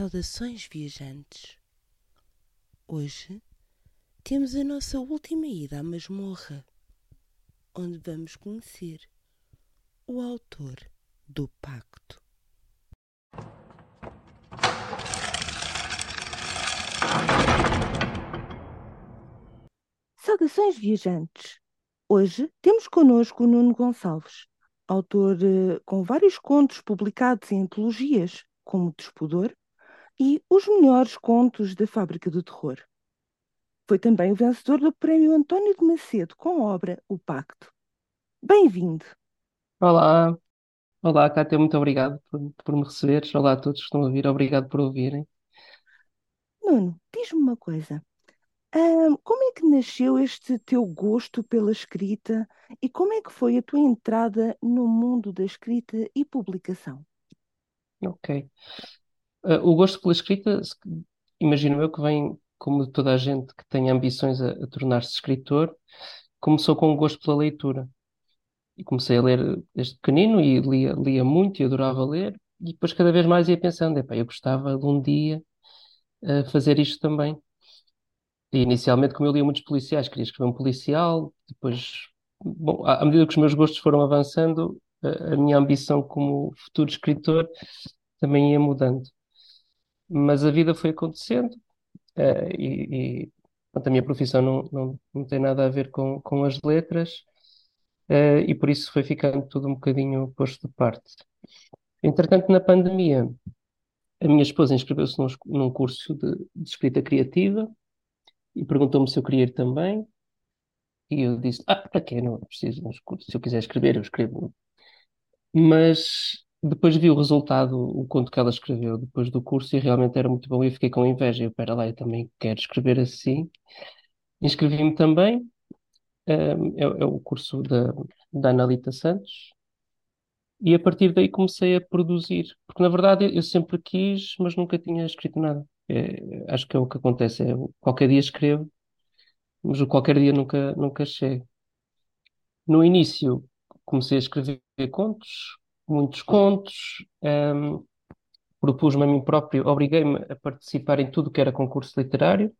Saudações, viajantes! Hoje temos a nossa última ida à masmorra, onde vamos conhecer o autor do Pacto. Saudações, viajantes! Hoje temos connosco o Nuno Gonçalves, autor eh, com vários contos publicados em antologias, como Despudor e Os Melhores Contos da Fábrica do Terror. Foi também o vencedor do Prémio António de Macedo com a obra O Pacto. Bem-vindo! Olá, olá, Cátia, muito obrigado por, por me receberes. Olá a todos que estão a ouvir, obrigado por ouvirem. Nuno, diz-me uma coisa. Ahm, como é que nasceu este teu gosto pela escrita e como é que foi a tua entrada no mundo da escrita e publicação? Ok. Uh, o gosto pela escrita, imagino eu que vem, como de toda a gente que tem ambições a, a tornar-se escritor, começou com o gosto pela leitura. E comecei a ler desde pequenino e lia, lia muito e adorava ler. E depois cada vez mais ia pensando, epá, eu gostava de um dia uh, fazer isto também. E inicialmente, como eu lia muitos policiais, queria escrever um policial. Depois, bom, à à medida que os meus gostos foram avançando, a, a minha ambição como futuro escritor também ia mudando. Mas a vida foi acontecendo, eh, e, e, portanto, a minha profissão não, não, não tem nada a ver com, com as letras, eh, e por isso foi ficando tudo um bocadinho posto de parte. Entretanto, na pandemia, a minha esposa inscreveu-se num, num curso de, de escrita criativa e perguntou-me se eu queria ir também. E eu disse: Ah, para quê? Não preciso nos cursos. Se eu quiser escrever, eu escrevo. Mas depois vi o resultado, o conto que ela escreveu depois do curso, e realmente era muito bom. E eu fiquei com inveja. Eu, pera lá, eu também quero escrever assim. Inscrevi-me também. Um, é, é o curso da, da Analita Santos. E a partir daí comecei a produzir. Porque na verdade eu sempre quis, mas nunca tinha escrito nada. É, acho que é o que acontece. É, qualquer dia escrevo, mas o qualquer dia nunca, nunca chega. No início comecei a escrever contos, muitos contos, ehm, propus-me a mim próprio, obriguei-me a participar em tudo que era concurso literário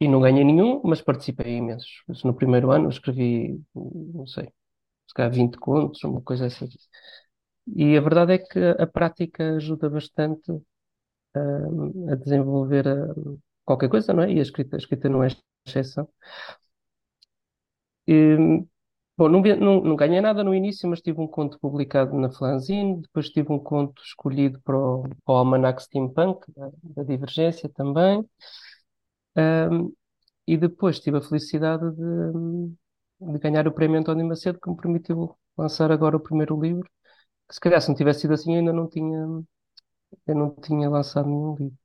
e não ganhei nenhum, mas participei imensos. No primeiro ano escrevi, não sei, se calhar 20 contos, uma coisa assim. E a verdade é que a prática ajuda bastante, ehm, a desenvolver, ehm, qualquer coisa, não é? E a escrita, a escrita não é exceção. E, bom, não, não, não ganhei nada no início, mas tive um conto publicado na Flanzine, depois tive um conto escolhido para o, para o Almanac Steampunk, da, da Divergência também, e depois tive a felicidade de, de ganhar o Prémio António Macedo, que me permitiu lançar agora o primeiro livro, que se calhar se não tivesse sido assim, eu ainda não tinha, eu não tinha lançado nenhum livro.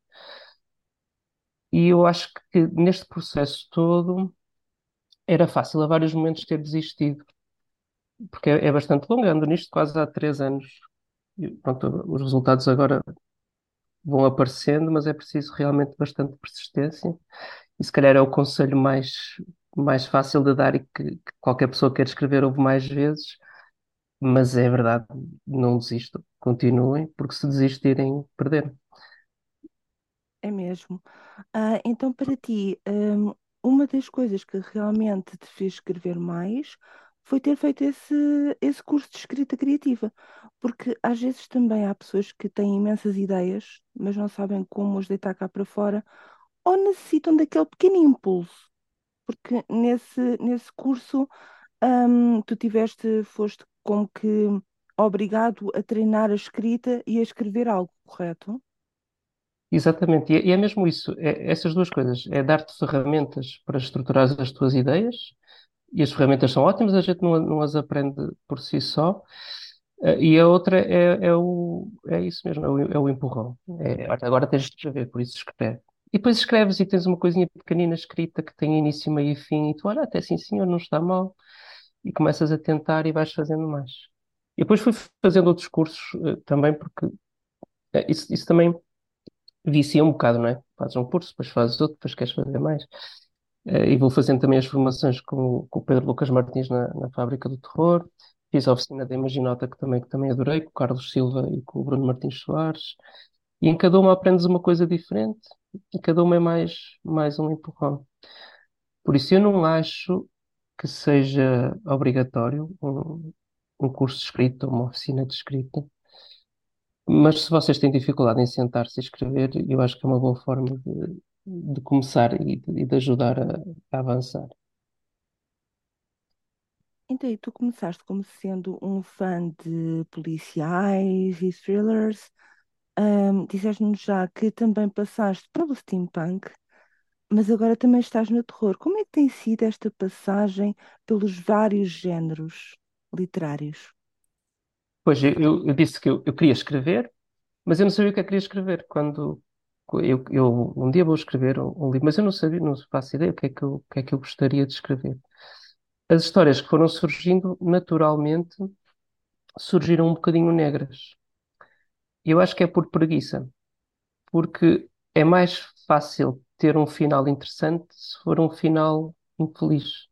E eu acho que neste processo todo era fácil a vários momentos ter desistido. porque é, é bastante longo, ando nisto quase há três anos. E, pronto, os resultados agora vão aparecendo, mas é preciso realmente bastante persistência. E se calhar é o conselho mais, mais fácil de dar e que, que qualquer pessoa quer escrever ouve mais vezes, mas é verdade, não desistam, continuem, porque se desistirem, perderam. É mesmo. Ah, então, para ti, hum, uma das coisas que realmente te fez escrever mais foi ter feito esse, esse curso de escrita criativa. Porque às vezes também há pessoas que têm imensas ideias, mas não sabem como as deitar cá para fora, ou necessitam daquele pequeno impulso. Porque nesse, nesse curso, hum, tu tiveste, foste como que obrigado a treinar a escrita e a escrever algo, correto? Exatamente, e é, e é mesmo isso, é, essas duas coisas, é dar-te ferramentas para estruturar as tuas ideias, e as ferramentas são ótimas, a gente não, não as aprende por si só, Eh, E a outra é, é, o, é isso mesmo, é o, é o empurrão. É, agora tens de escrever, por isso escreve. E depois escreves e tens uma coisinha pequenina escrita que tem início, meio e fim, e tu, olha, até sim, senhor, não está mal. E começas a tentar e vais fazendo mais. E depois fui fazendo outros cursos eh, também, porque eh, isso, isso também vicia um bocado, não é? Fazes um curso, depois fazes outro, depois queres fazer mais. Eh, e vou fazendo também as formações com, com o Pedro Lucas Martins na, na Fábrica do Terror. Fiz a oficina da Imaginota, que também, que também adorei, com o Carlos Silva e com o Bruno Martins Soares. E em cada uma aprendes uma coisa diferente e cada uma é mais, mais um empurrão. Por isso eu não acho que seja obrigatório um, um curso de escrita, uma oficina de escrita. Mas se vocês têm dificuldade em sentar-se e escrever, eu acho que é uma boa forma de, de começar e de, de ajudar a, a avançar. Então, e tu começaste como sendo um fã de policiais e thrillers. Ahm, disseste-nos já que também passaste pelo steampunk, mas agora também estás no terror. Como é que tem sido esta passagem pelos vários géneros literários? Pois eu, eu, disse que eu, eu queria escrever, mas eu não sabia o que eu queria escrever. Quando eu, eu um dia vou escrever um, um livro, mas eu não sabia, não faço ideia o que é que eu, o que é que eu gostaria de escrever. As histórias que foram surgindo naturalmente surgiram um bocadinho negras. E eu acho que é por preguiça, porque é mais fácil ter um final interessante se for um final infeliz.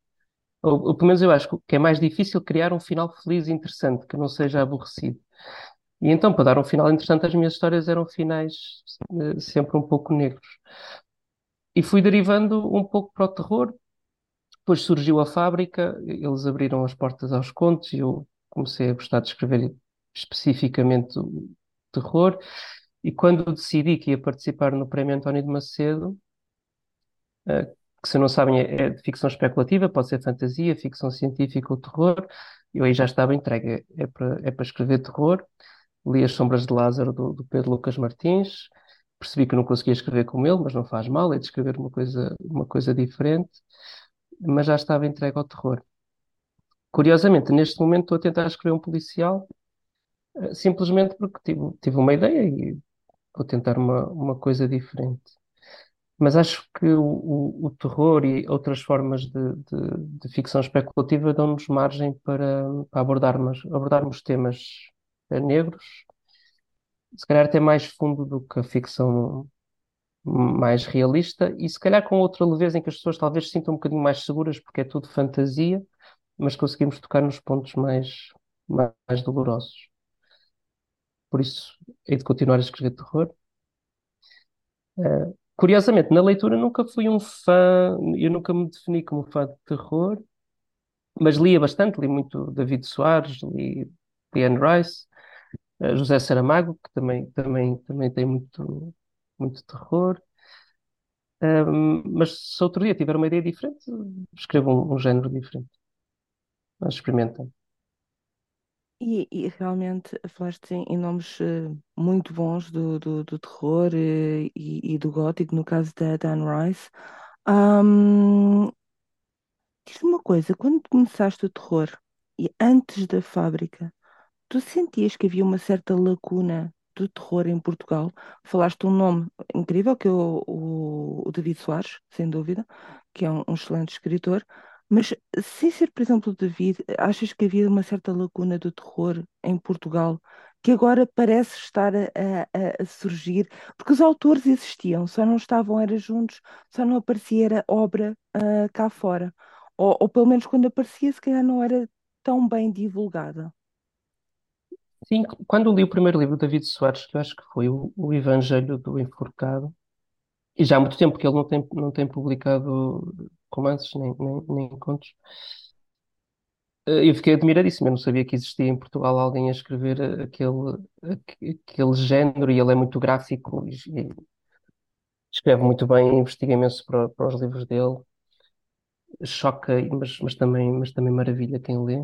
Ou, ou pelo menos eu acho que é mais difícil criar um final feliz e interessante, que não seja aborrecido. E então, para dar um final interessante, as minhas histórias eram finais eh, sempre um pouco negros. E fui derivando um pouco para o terror. Depois surgiu a fábrica, eles abriram as portas aos contos e eu comecei a gostar de escrever especificamente o terror. E quando decidi que ia participar no Prémio António de Macedo, eh, que se não sabem é, é de ficção especulativa, pode ser fantasia, ficção científica ou terror, eu aí já estava entregue, é para é para escrever terror. Li As Sombras de Lázaro do, do Pedro Lucas Martins, percebi que não conseguia escrever como ele, mas não faz mal, é de escrever uma coisa, uma coisa diferente, mas já estava entregue ao terror. Curiosamente, neste momento estou a tentar escrever um policial, eh, simplesmente porque tive, tive uma ideia e vou tentar uma, uma coisa diferente. Mas acho que o, o, o terror e outras formas de, de, de ficção especulativa dão-nos margem para, para abordarmos, abordarmos temas eh, negros, se calhar até mais fundo do que a ficção mais realista e se calhar com outra leveza em que as pessoas talvez se sintam um bocadinho mais seguras porque é tudo fantasia, mas conseguimos tocar nos pontos mais, mais dolorosos. Por isso, hei de continuar a escrever terror. Eh, curiosamente, na leitura nunca fui um fã, eu nunca me defini como fã de terror, mas lia bastante, li muito David Soares, li Anne Rice, eh, José Saramago, que também, também, também tem muito, muito terror. Ahm, mas se outro dia tiver uma ideia diferente, escrevo um, um género diferente. Mas experimentem. E, e realmente falaste em, em nomes eh, muito bons do, do, do terror eh, e, e do gótico, no caso da Dan Rice. Ahm, diz-me uma coisa, quando começaste o terror e antes da fábrica, tu sentias que havia uma certa lacuna do terror em Portugal? Falaste um nome incrível, que é o, o, o David Soares, sem dúvida, que é um, um excelente escritor. Mas, sem ser, por exemplo, David, achas que havia uma certa lacuna do terror em Portugal que agora parece estar a, a- a surgir? Porque os autores existiam, só não estavam era juntos, só não aparecia era obra ah, cá fora. Ou, ou pelo menos quando aparecia, se calhar não era tão bem divulgada. Sim, quando li o primeiro livro do David Soares, que eu acho que foi o, o Evangelho do Enforcado, e já há muito tempo que ele não tem, não tem publicado romances nem, nem, nem contos, eh, eu fiquei admiradíssimo. Eu não sabia que existia em Portugal alguém a escrever eh, aquele, aque- aquele género, e ele é muito gráfico e, e escreve muito bem, investiga imenso para, para os livros dele, choca, mas, mas também, mas também maravilha quem lê.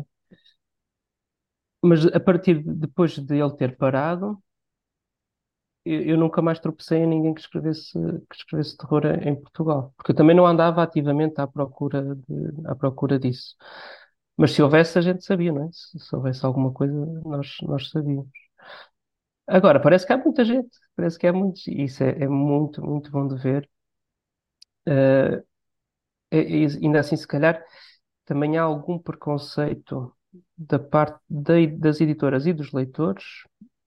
Mas a partir de, depois de ele ter parado, eu, nunca mais tropecei em ninguém que escrevesse, que escrevesse terror em Portugal, porque eu também não andava ativamente à procura de, à procura disso. Mas se houvesse, a gente sabia, não é? Se, se houvesse alguma coisa, nós, nós sabíamos. Agora, parece que há muita gente, parece que há muitos, e isso é, é muito, muito bom de ver. Eh, e- e ainda assim, se calhar, também há algum preconceito da parte da- das editoras e dos leitores.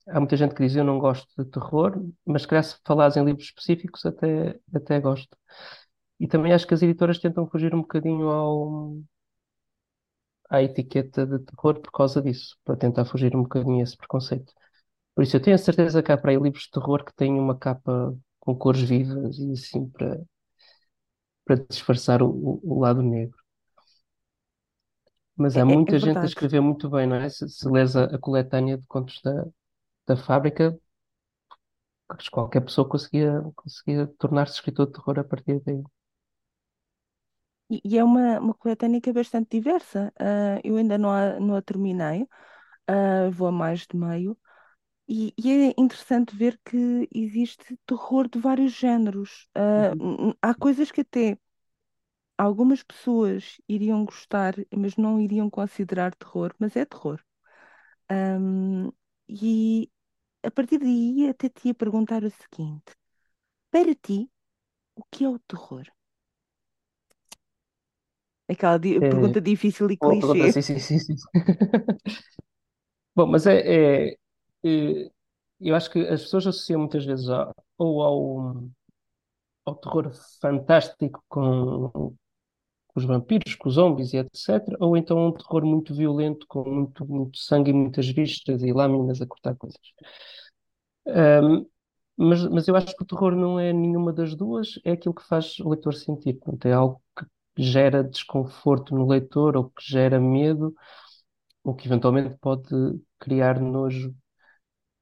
Há muita gente que diz eu não gosto de terror, mas se calhar se falares em livros específicos até, até gosto. E também acho que as editoras tentam fugir um bocadinho ao, à etiqueta de terror por causa disso, para tentar fugir um bocadinho a esse preconceito. Por isso eu tenho a certeza que há para aí livros de terror que têm uma capa com cores vivas e assim para, para disfarçar o, o- lado negro. Mas É, há é- é muita gente a escrever muito bem, não é? Se, se lês a, a coletânea de contos da, da fábrica, acho que qualquer pessoa conseguia, conseguia tornar-se escritor de terror a partir daí. E, e é uma, uma coletânea que é bastante diversa. Ah, eu ainda não a, não a terminei, ah, vou a mais de meio. E, e é interessante ver que existe terror de vários géneros. Ah, Uhum. n- há coisas que até algumas pessoas iriam gostar, mas não iriam considerar terror, mas é terror. Ahm, e a partir daí até te ia perguntar o seguinte: para ti, o que é o terror? Aquela di- É, pergunta difícil e boa pergunta, clichê. sim, sim, sim, sim. Bom, mas é, é, é, eu acho que as pessoas associam muitas vezes ou ao, ao terror fantástico com os vampiros, com os zombies e etc., ou então um terror muito violento, com muito, muito sangue e muitas vistas e lâminas a cortar coisas. Ahm, mas, mas eu acho que o terror não é nenhuma das duas, é aquilo que faz o leitor sentir. Portanto, é algo que gera desconforto no leitor ou que gera medo, ou que eventualmente pode criar nojo,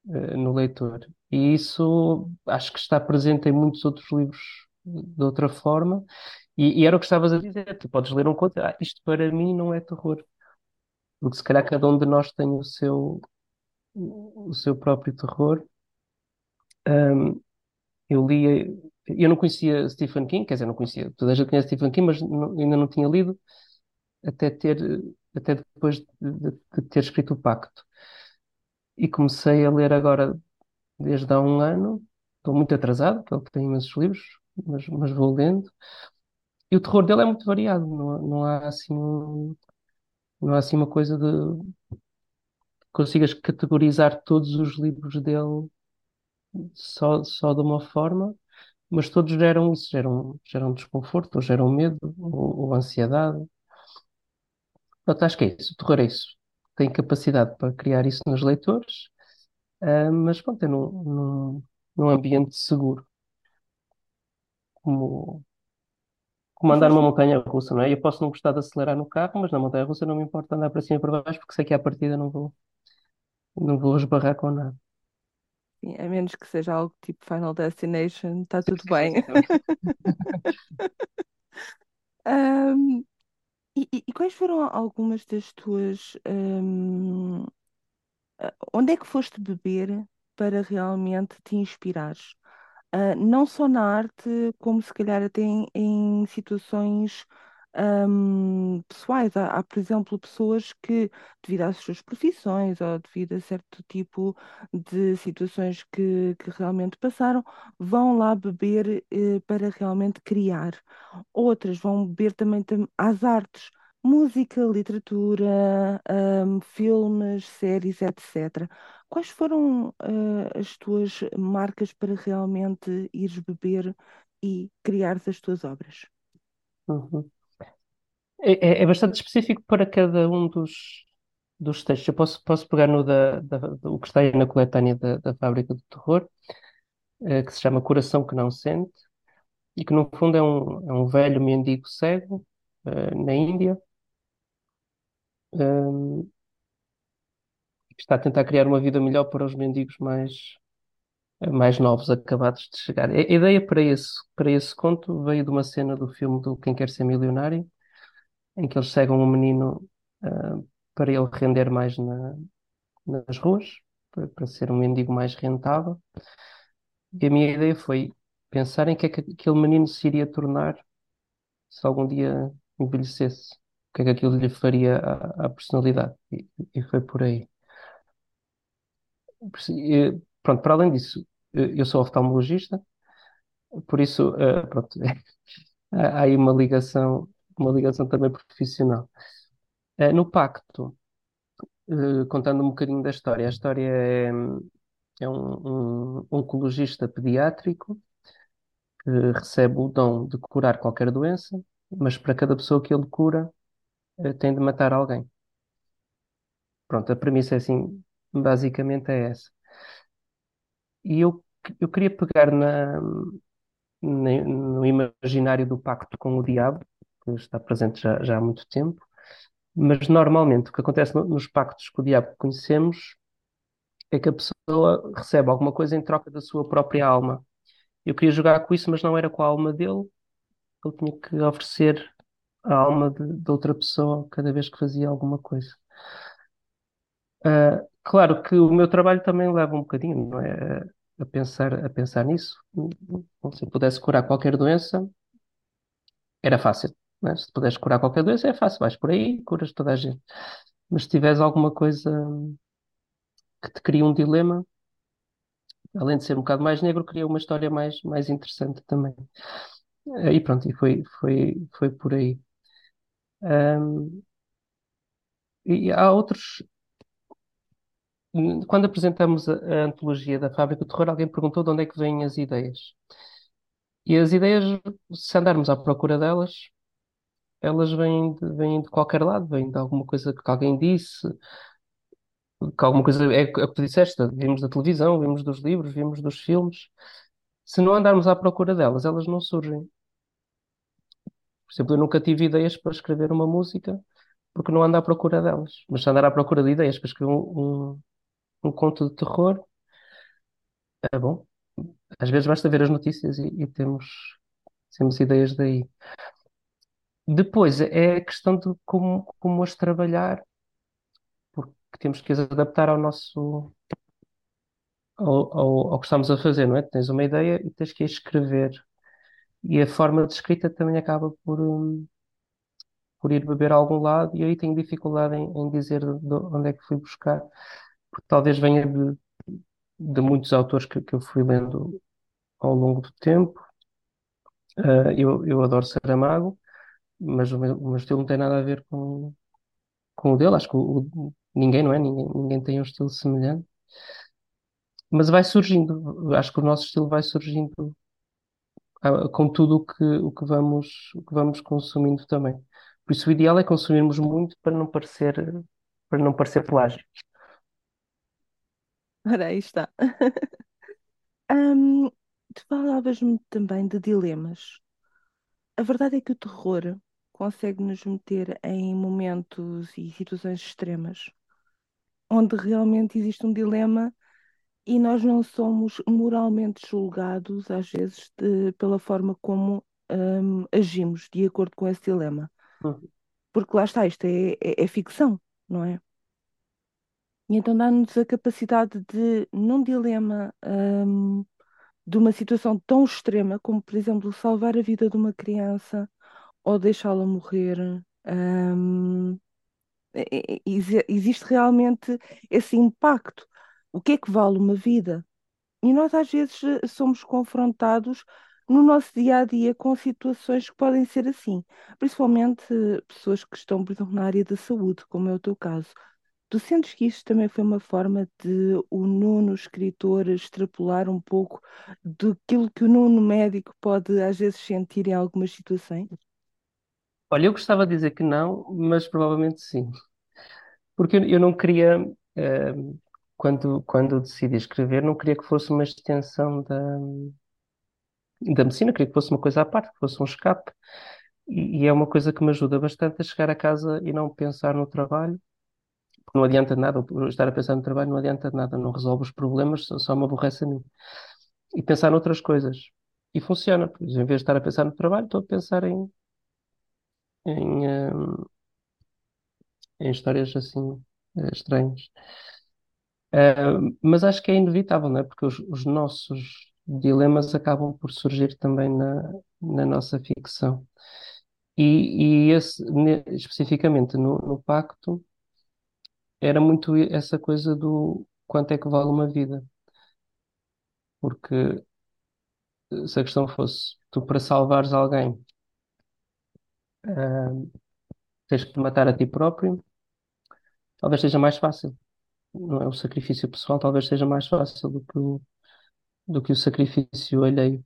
eh, no leitor. E isso acho que está presente em muitos outros livros de outra forma. E, e era o que estavas a dizer, tu podes ler um conto, ah, isto para mim não é terror, porque se calhar cada um de nós tem o seu, o seu próprio terror. Ahm, eu lia, eu não conhecia Stephen King, quer dizer, não conhecia, toda a gente conhece Stephen King, mas não- ainda não tinha lido até ter, até depois de, de- de ter escrito o Pacto. E comecei a ler agora desde há um ano, estou muito atrasado, porque ele tem imensos livros, mas, mas vou lendo. E o terror dele é muito variado, não, não há assim um- não há assim uma coisa de consigas categorizar todos os livros dele só, só de uma forma, mas todos geram isso, geram, geram desconforto, ou geram medo, ou, ou ansiedade. Portanto, acho que é isso, o terror é isso. Tem capacidade para criar isso nos leitores, ah, mas pronto, é num, num, num ambiente seguro, como, como E andar faz, numa montanha russa, não é? Eu posso não gostar de acelerar no carro, mas na montanha russa não me importa andar para cima e para baixo, porque sei que à partida não vou, não vou esbarrar com nada. sim, a menos que seja algo tipo Final Destination, está tudo bem. Ahm, e, e- quais foram algumas das tuas. ah, onde é que foste beber para realmente te inspirares? Ah, não só na arte, como se calhar até em, em situações ahm, pessoais. Há, há, por exemplo, pessoas que, devido às suas profissões ou devido a certo tipo de situações que, que realmente passaram, vão lá beber eh, para realmente criar. Outras vão beber também tam- às artes. Música, literatura, ahm, filmes, séries, etc. Quais foram eh, as tuas marcas para realmente ires beber e criares as tuas obras? Uhum. É, é- é bastante específico para cada um dos, dos textos. Eu posso, posso pegar no da, da- do que está aí na coletânea da, da Fábrica do Terror, eh, que se chama Coração que Não Sente, e que no fundo é um, é um velho mendigo cego, eh, na Índia, que está a tentar criar uma vida melhor para os mendigos mais, mais novos, acabados de chegar. A ideia para esse, para esse conto veio de uma cena do filme do Quem Quer Ser Milionário, em que eles cegam um menino, ah, para ele render mais na- nas ruas, para, para ser um mendigo mais rentável. E a minha ideia foi pensar em que é que aquele menino se iria tornar se algum dia envelhecesse. O que é que aquilo lhe faria à, à personalidade. E, e foi por aí. Pronto, para além disso, eu sou oftalmologista, por isso, ah, pronto, há aí uma ligação, uma ligação também profissional. Ah, no Pacto, eh, contando um bocadinho da história. A história é, é um, um oncologista pediátrico que recebe o dom de curar qualquer doença, mas para cada pessoa que ele cura, eh, tem de matar alguém. Pronto, a premissa é assim, basicamente é essa. e eu, eu queria pegar na, na- no imaginário do pacto com o diabo, que está presente já, já há muito tempo, mas normalmente o que acontece no- nos pactos com o diabo que conhecemos é que a pessoa recebe alguma coisa em troca da sua própria alma. Eu queria jogar com isso, mas não era com a alma dele, ele tinha que oferecer a alma de, de outra pessoa cada vez que fazia alguma coisa. Ah, claro que o meu trabalho também leva um bocadinho, não é? A pensar, a pensar nisso. Se eu pudesse curar qualquer doença, era fácil, é? Se puderes curar qualquer doença, é fácil, vais por aí, curas toda a gente. Mas se tiveres alguma coisa que te cria um dilema, além de ser um bocado mais negro, cria uma história mais, mais interessante também. E pronto, e foi, foi, foi por aí. Ahm, e há outros. Quando apresentamos a, a antologia da Fábrica do Terror, alguém perguntou de onde é que vêm as ideias. E as ideias, se andarmos à procura delas, elas vêm de, vêm de qualquer lado, vêm de alguma coisa que alguém disse, que alguma coisa é, é o que tu disseste, vimos da televisão, vimos dos livros, vimos dos filmes. Se não andarmos à procura delas, elas não surgem. Por exemplo, eu nunca tive ideias para escrever uma música porque não ando à procura delas. Mas se andar à procura de ideias para escrever um, um, um conto de terror, é bom. Às vezes basta ver as notícias e, e temos, temos ideias daí. Depois é a questão de como, como as trabalhar, porque temos que as adaptar ao nosso, ao, ao, ao que estamos a fazer, não é? Tens uma ideia e tens que escrever. E a forma de escrita também acaba por, hum, por ir beber a algum lado, e aí tenho dificuldade em, em dizer de onde é que fui buscar, talvez venha de, de muitos autores que, que eu fui lendo ao longo do tempo. Ah, eu, eu adoro Saramago, mas o meu, o meu estilo não tem nada a ver com, com o dele. Acho que o, o- ninguém, não é? Ninguém, ninguém tem um estilo semelhante. Mas vai surgindo, acho que o nosso estilo vai surgindo ah, com tudo o que, o que vamos, o que vamos consumindo também. Por isso o ideal é consumirmos muito para não parecer, para não parecer plágio. Ora, aí está. Hum, tu falavas-me também de dilemas. A verdade é que o terror consegue nos meter em momentos e situações extremas, onde realmente existe um dilema e nós não somos moralmente julgados, às vezes, de- pela forma como hum, agimos de acordo com esse dilema. Uhum. Porque lá está, isto é, é- é ficção, não é? E então dá-nos a capacidade de, num dilema, hum, de uma situação tão extrema como, por exemplo, salvar a vida de uma criança ou deixá-la morrer, exi- existe realmente esse impacto. O que é que vale uma vida? E nós às vezes somos confrontados no nosso dia a dia com situações que podem ser assim, principalmente pessoas que estão, por exemplo, na área da saúde, como é o teu caso. Tu sentes que isto também foi uma forma de o Nuno, escritor, extrapolar um pouco daquilo que o Nuno médico pode às vezes sentir em algumas situações? Olha, eu gostava de dizer que não, mas provavelmente sim. Porque eu, não queria, eh, quando, quando decidi escrever, não queria que fosse uma extensão da, da medicina, queria que fosse uma coisa à parte, que fosse um escape. E, e é uma coisa que me ajuda bastante a chegar a casa e não pensar no trabalho, não adianta nada, estar a pensar no trabalho não adianta nada, não resolve os problemas, só, me aborrece a mim. E pensar noutras coisas. E funciona, pois em vez de estar a pensar no trabalho, estou a pensar em, em, eh, em histórias assim, eh, estranhas. Eh, mas acho que é inevitável, não é? Porque os, os nossos dilemas acabam por surgir também na, na nossa ficção. E, e esse, especificamente no, no Pacto, era muito essa coisa do quanto é que vale uma vida. Porque eh, se a questão fosse tu para salvares alguém, eh, tens que te matar a ti próprio, talvez seja mais fácil. Não é? O sacrifício pessoal talvez seja mais fácil do que o, do que o sacrifício alheio.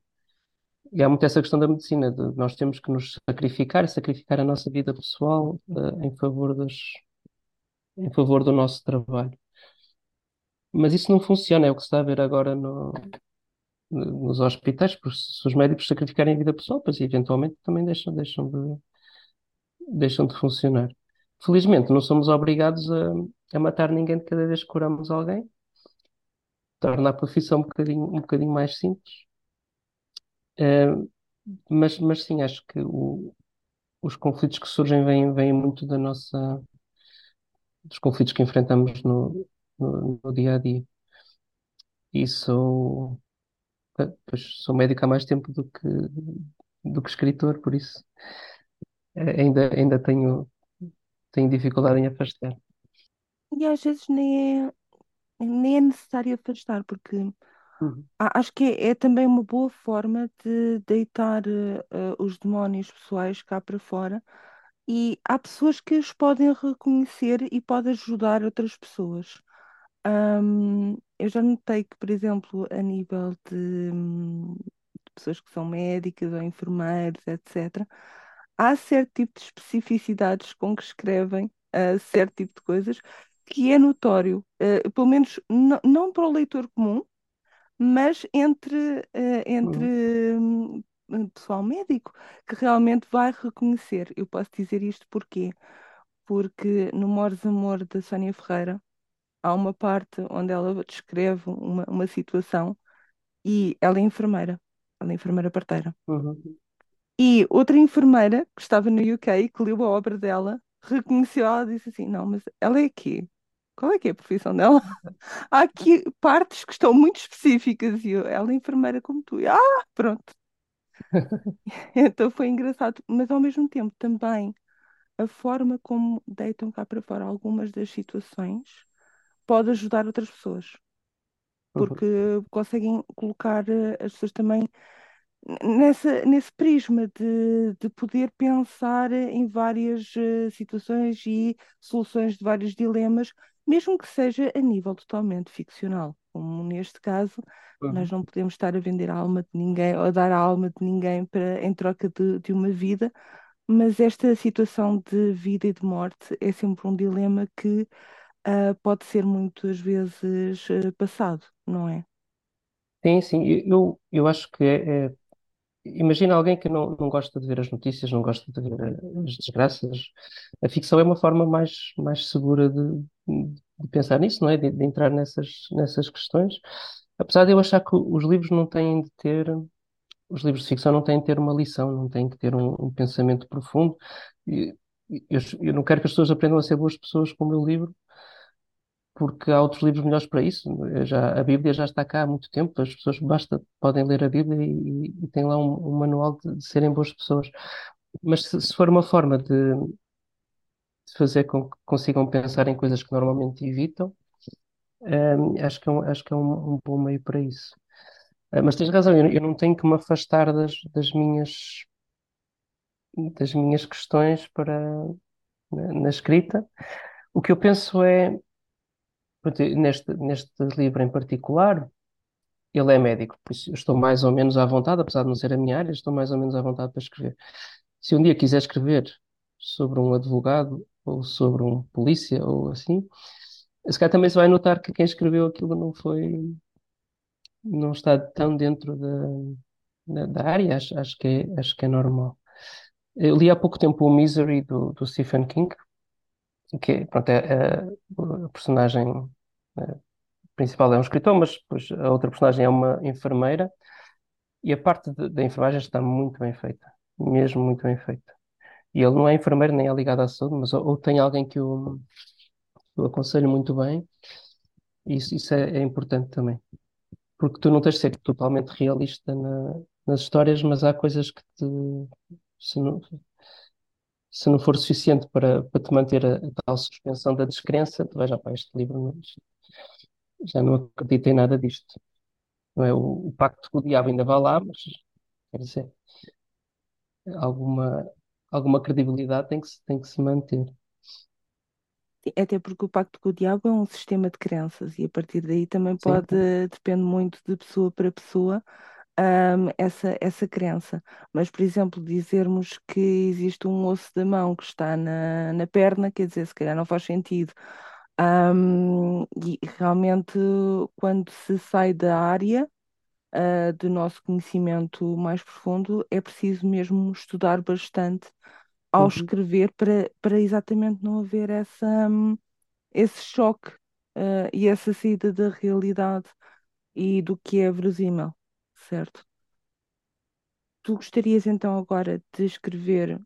E há muito essa questão da medicina, de nós temos que nos sacrificar e sacrificar a nossa vida pessoal, eh, em favor das, em favor do nosso trabalho. Mas isso não funciona, é o que se está a ver agora no, no- nos hospitais, porque se os médicos sacrificarem a vida pessoal, pois eventualmente também deixam, deixam de, deixam de funcionar. Felizmente, não somos obrigados a, a matar ninguém de cada vez que curamos alguém, torna a profissão um bocadinho, um bocadinho mais simples. Eh, mas, mas sim, acho que o- os conflitos que surgem vêm, vêm muito da nossa, dos conflitos que enfrentamos no, no, no dia a dia. E sou, pois, sou médico há mais tempo do que, do que escritor, por isso eh, ainda, ainda tenho, tenho dificuldade em afastar. E às vezes nem é, nem é necessário afastar, porque Uhum. acho que é, é também uma boa forma de deitar eh, os demónios pessoais cá para fora. E há pessoas que os podem reconhecer e podem ajudar outras pessoas. Ahm, eu já notei que, por exemplo, a nível de, de pessoas que são médicas ou enfermeiros, etc., há certo tipo de especificidades com que escrevem ah, certo tipo de coisas que é notório, ah, pelo menos não para o leitor comum, mas entre, ah, entre Uhum. Hum, pessoal médico que realmente vai reconhecer. Eu posso dizer isto porquê? Porque no Mores Amor da Sónia Ferreira há uma parte onde ela descreve uma, uma situação e ela é enfermeira, ela é enfermeira parteira. Uhum. E outra enfermeira que estava no UK, que leu a obra dela, reconheceu ela e disse assim: Não, mas ela é aqui. Qual é que é a profissão dela? Há aqui partes que estão muito específicas e eu, ela é enfermeira como tu. E, ah, pronto. Então foi engraçado, mas ao mesmo tempo também a forma como deitam cá para fora algumas das situações pode ajudar outras pessoas. Uhum. porque conseguem colocar eh, as pessoas também nessa, nesse prisma de, de poder pensar em várias eh, situações e soluções de vários dilemas, mesmo que seja a nível totalmente ficcional. Como neste caso, nós não podemos estar a vender a alma de ninguém ou a dar a alma de ninguém para, em troca de, de uma vida, mas esta situação de vida e de morte é sempre um dilema que ah, pode ser muitas vezes ah, passado, não é? Sim, sim, eu, eu acho que é, é- Imagina alguém que não, não gosta de ver as notícias, não gosta de ver eh, as desgraças. A ficção é uma forma mais, mais segura de, de pensar nisso, não é? De, de entrar nessas, nessas questões. Apesar de eu achar que os livros não têm de ter, os livros de ficção não têm de ter uma lição, não têm que ter um, um pensamento profundo. E- Eu, eu não quero que as pessoas aprendam a ser boas pessoas com o meu livro, porque há outros livros melhores para isso. Já, a Bíblia já está cá há muito tempo, as pessoas basta, podem ler a Bíblia e, e tem lá um, um manual de, de serem boas pessoas. Mas se, se for uma forma de, de fazer com que consigam pensar em coisas que normalmente evitam, hum, acho que é um, acho que é um, um bom meio para isso. Ah, mas tens razão, eu, eu não tenho que me afastar das, das minhas, das minhas questões para, na, na escrita. O que eu penso é, neste, neste livro em particular, Ele é médico, por isso eu estou mais ou menos à vontade, apesar de não ser a minha área, estou mais ou menos à vontade para escrever. Se um dia quiser escrever sobre um advogado ou sobre um polícia ou assim, se calhar também se vai notar que quem escreveu aquilo não foi, não está tão dentro da, área, acho, acho que é, acho que é normal. Eu li há pouco tempo o Misery do, do Stephen King, que é, pronto, é, é a personagem eh, principal é um escritor, mas depois a outra personagem é uma enfermeira E a parte da enfermagem está muito bem feita, mesmo muito bem feita. E ele não é enfermeiro nem é ligado à saúde, mas ou, ou tem alguém que o, que o aconselha muito bem, isso, isso é, é importante também. Porque tu não tens de ser totalmente realista na- nas histórias, mas há coisas que te, se não, se não for suficiente para, para te manter a, a tal suspensão da descrença, tu vais, já para este livro, não- já não acredito em nada disto. Não é? O, o pacto com o diabo ainda vai lá, mas quer dizer. alguma, alguma credibilidade tem que tem que se manter. Sim, Até porque o pacto com o diabo é um sistema de crenças e a partir daí também Sim, pode, depende muito de pessoa para pessoa, hum, essa, essa crença. Mas, por exemplo, dizermos que existe um osso da mão que está na, na perna, quer dizer, se calhar não faz sentido Ahm, e realmente, quando se sai da área, ah, do nosso conhecimento mais profundo, é preciso mesmo estudar bastante ao Uhum. escrever para, para exatamente não haver essa, hum, esse choque, ah, e essa saída da realidade e do que é verosímil, certo? Tu gostarias então agora de escrever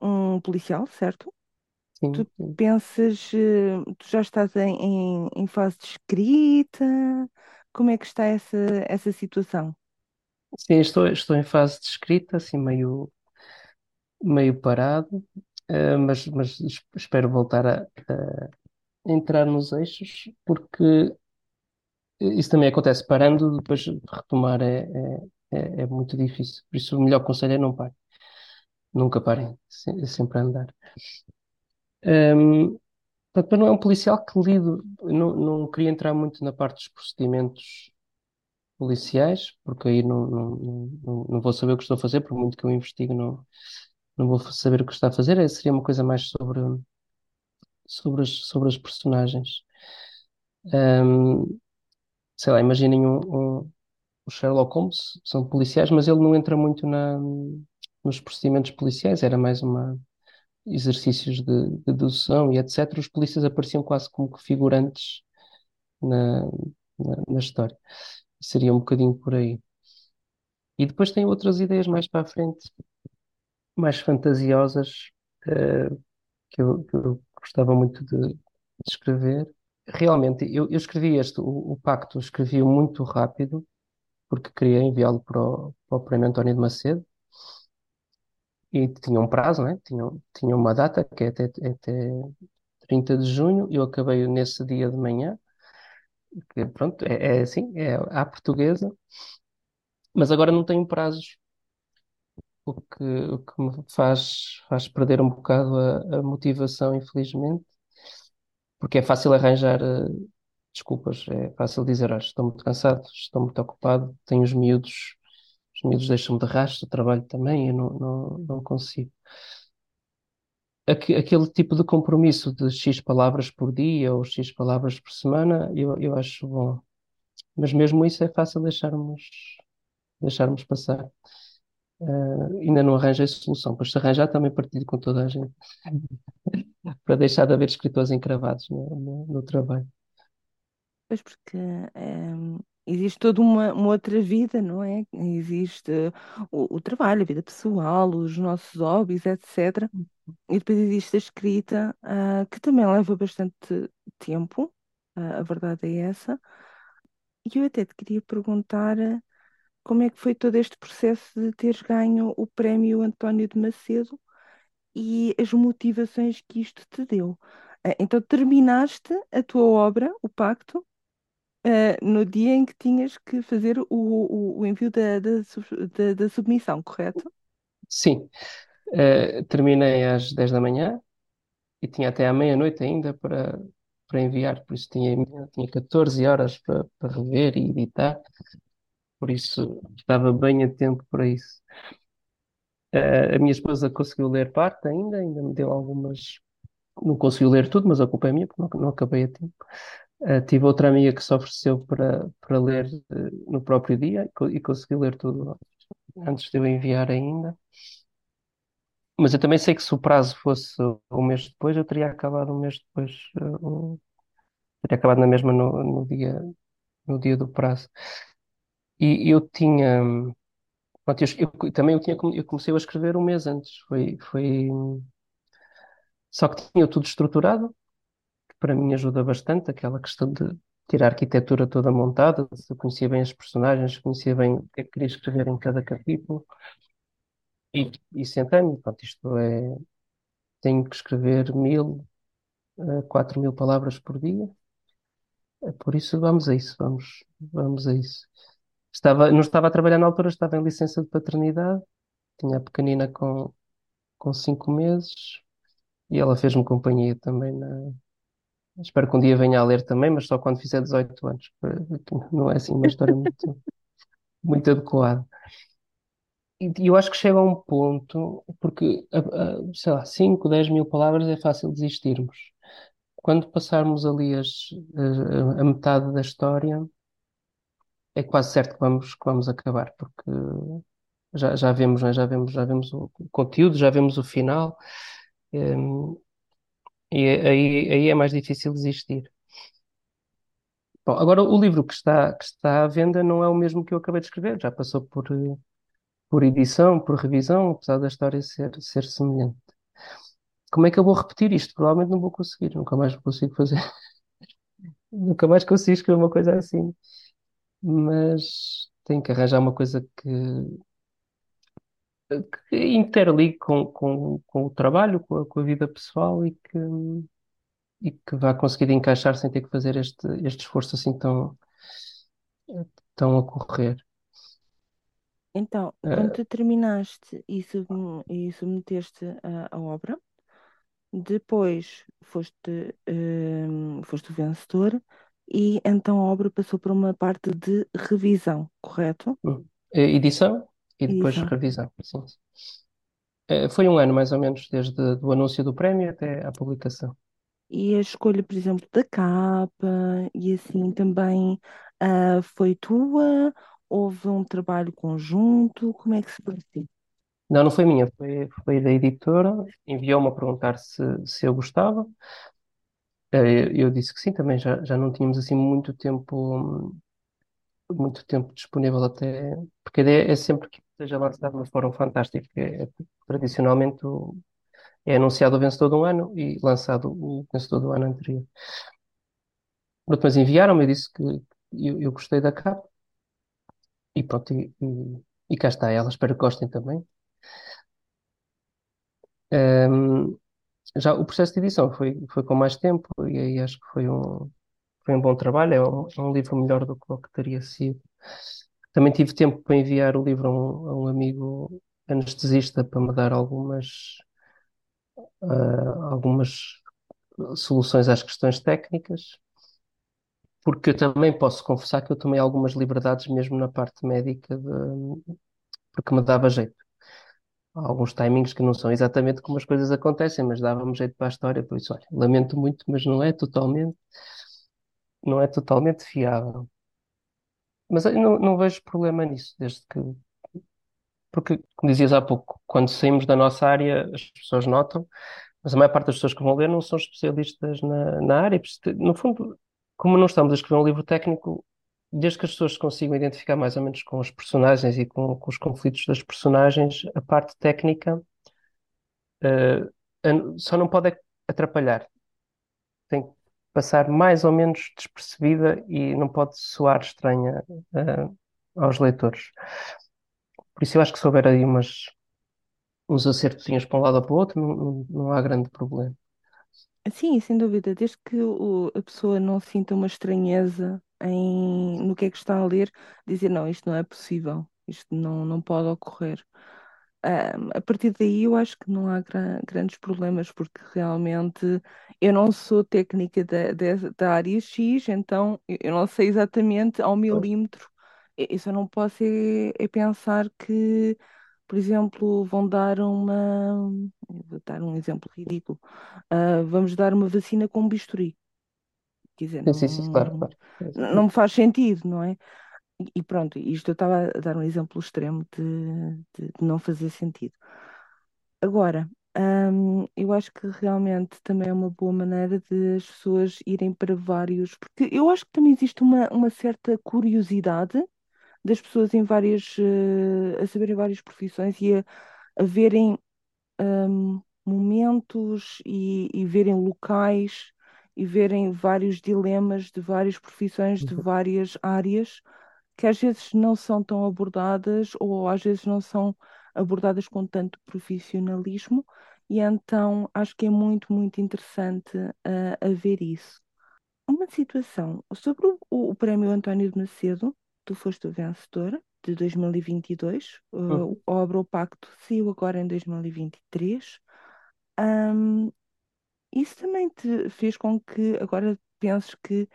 um policial, certo? Sim, Tu pensas, eh, tu já estás em, em, em fase de escrita? Como é que está essa, essa situação? Sim, estou, estou em fase de escrita, assim meio, meio parado, eh, mas, mas es- espero voltar a, a entrar nos eixos, porque isso também acontece parando, depois retomar é, é, é, é muito difícil. Por isso o melhor conselho é não parem, nunca parem, se- é sempre a andar. Ehm, portanto, não é um policial que lido, não, não queria entrar muito na parte dos procedimentos policiais, porque aí não, não, não, não não vou saber o que estou a fazer, por muito que eu investigue, não, não vou saber o que está a fazer. É, seria uma coisa mais sobre, sobre as, sobre as personagens. Sei lá, imaginem um, um, o Sherlock Holmes, são policiais, mas ele não entra muito na, nos procedimentos policiais, era mais uma exercícios de, de dedução e etc. Os polícias apareciam quase como que figurantes na, na, na história. Seria um bocadinho por aí. E depois tem outras ideias mais para a frente, mais fantasiosas, eh, que eu, que eu gostava muito de, de escrever. Realmente, eu, eu escrevi este, o, o Pacto, escrevi-o muito rápido, porque queria enviá-lo para o, para o António de Macedo, e tinha um prazo, né? Tinha, tinha uma data, que é até, até 30 de junho, eu acabei nesse dia de manhã, que pronto, é, é assim, é à portuguesa, mas agora não tenho prazos, o que, o que me faz, faz perder um bocado a, a motivação, infelizmente, porque é fácil arranjar eh, desculpas, é fácil dizer, olha, estou muito cansado, estou muito ocupado, tenho os miúdos, os miúdos deixam-me de rastro, trabalho também, eu não, não, não consigo. Aque- Aquele tipo de compromisso de X palavras por dia ou X palavras por semana, eu, eu acho bom. Mas mesmo isso é fácil deixarmos, deixarmos passar. Ah, ainda não arranjei solução, pois se arranjar também partilho com toda a gente, para deixar de haver escritores encravados no, no, no trabalho. Pois porque ehm, existe toda uma, uma outra vida, não é? Existe o, o trabalho, a vida pessoal, os nossos hobbies, etc. E depois existe a escrita, ah, que também leva bastante tempo, ah, a verdade é essa. E eu até te queria perguntar como é que foi todo este processo de teres ganho o prémio António de Macedo e as motivações que isto te deu. Ah, Então, terminaste a tua obra, O Pacto, ah, no dia em que tinhas que fazer o, o, o envio da, da, da- da submissão, correto? Sim, ah, terminei às 10 da manhã e tinha até à meia-noite ainda para, para enviar, por isso tinha, tinha 14 horas para, para rever e editar, por isso estava bem a tempo para isso. Ah, a minha esposa conseguiu ler parte ainda, ainda me deu algumas. Não conseguiu ler tudo, mas a culpa é minha, porque não, não acabei a tempo. Ah, tive outra amiga que se ofereceu para, para ler eh, no próprio dia e, co- e conseguiu ler tudo antes de eu enviar ainda. Mas eu também sei que se o prazo fosse um mês depois, eu teria acabado um mês depois, eh, teria acabado na mesma no, no dia, no dia do prazo. E eu tinha, pronto, eu, eu também eu tinha, eu comecei a escrever um mês antes, foi, foi, só que tinha tudo estruturado, que para mim ajuda bastante, aquela questão de ter a arquitetura toda montada, eu conhecia bem as personagens, conhecia bem o que é que queria escrever em cada capítulo, e, e sentei-me, pronto, isto é, tenho que escrever mil, eh, quatro mil palavras por dia, É por isso vamos a isso, vamos, vamos a isso. Estava, não estava a trabalhar na altura, estava em licença de paternidade, tinha a pequenina com, com cinco meses e ela fez-me companhia também na... Espero que um dia venha a ler também, mas só quando fizer 18 anos. Não é assim uma história muito, muito adequada. E eu acho que chega a um ponto, porque, sei lá, 5, 10 mil palavras é fácil desistirmos. quando passarmos ali as, a, a metade da história, é quase certo que vamos, que vamos acabar, porque já, já vemos, né? Já vemos, já vemos o conteúdo, já vemos o final, hum, e aí, aí é mais difícil desistir. Bom, agora o livro que está, que está à venda não é o mesmo que eu acabei de escrever, já passou por, por edição, por revisão, apesar da história ser, ser semelhante. Como é que eu vou repetir isto? Provavelmente não vou conseguir, nunca mais consigo fazer. Nunca mais consigo escrever uma coisa assim. Mas tenho que arranjar uma coisa que, que interligue com, com, com o trabalho, com a, com a vida pessoal e que, e que vá conseguir encaixar sem ter que fazer este, este esforço assim tão, tão a correr. Então, quando tu terminaste e, subm- e submeteste a, a obra, depois foste, hum, foste o vencedor e então a obra passou para uma parte de revisão, correto? Hum. Eh, Edição e depois Edição. revisão. Sim. Eh, Foi um ano mais ou menos desde o anúncio do prémio até à publicação. E a escolha, por exemplo, da capa e assim também ah, foi tua? Houve um trabalho conjunto? Como é que se partiu? Não, não foi minha, foi, foi da editora. Enviou-me a perguntar se, se eu gostava. Eh, Eu disse que sim, também já, já não tínhamos assim muito tempo, muito tempo disponível até, porque a ideia é sempre que seja lançado no Fórum Fantástico. É, é tradicionalmente o- é anunciado o vencedor de um ano e lançado o vencedor do ano anterior. Pronto, mas enviaram-me, eu disse que eu, eu gostei da capa e pronto, e, e, e cá está ela, espero que gostem também. Já o processo de edição foi, foi com mais tempo e aí acho que foi um, foi um bom trabalho, é um, é um livro melhor do que o que teria sido. Também tive tempo para enviar o livro a um, a um amigo anestesista para me dar algumas, ah, algumas soluções às questões técnicas, porque eu também posso confessar que eu tomei algumas liberdades mesmo na parte médica, de- porque me dava jeito. Alguns timings que não são exatamente como as coisas acontecem, mas dava-me jeito para a história, por isso, olha, lamento muito, mas não é totalmente, não é totalmente fiável. Mas eu não, não vejo problema nisso, desde que Porque, como dizias há pouco, quando saímos da nossa área, as pessoas notam, mas a maior parte das pessoas que vão ler não são especialistas na, na área. No fundo, como não estamos a escrever um livro técnico, desde que as pessoas consigam identificar mais ou menos com os personagens e com, com os conflitos das personagens, a parte técnica, a- só não pode atrapalhar. Tem que passar mais ou menos despercebida e não pode soar estranha, eh, aos leitores. Por isso eu acho que se houver aí umas, uns acertozinhos para um lado ou para o outro, não, não há grande problema. Sim, sem dúvida, desde que o- a pessoa não sinta uma estranheza em, no que é que está a ler, dizer não, isto não é possível, isto não, não pode ocorrer. Ahm, a partir daí eu acho que não há gra- grandes problemas, porque realmente eu não sou técnica da, da, da área X, então eu não sei exatamente ao milímetro. Eu eu só não posso é, é pensar que, por exemplo, vão dar uma. Vou dar um exemplo ridículo. Ah, vamos dar uma vacina com um bisturi. Quer dizer, Sim, sim, sim, claro, não, claro. não me faz sentido, não é? E e pronto, isto eu estava a dar um exemplo extremo de, de- de não fazer sentido. Agora, hum, eu acho que realmente também é uma boa maneira de as pessoas irem para vários, porque eu acho que também existe uma, uma certa curiosidade das pessoas em várias, eh, a saberem várias profissões e a, a verem hum, momentos e, e verem locais e verem vários dilemas de várias profissões, de Uhum. várias áreas, que às vezes não são tão abordadas ou às vezes não são abordadas com tanto profissionalismo, e então acho que é muito, muito interessante ah, a ver isso. Uma situação sobre o, o Prémio António de Macedo, tu foste o vencedor de 2022, uh, Uhum. a obra O Pacto saiu agora em 2023. Ahm, isso também te fez com que agora penses que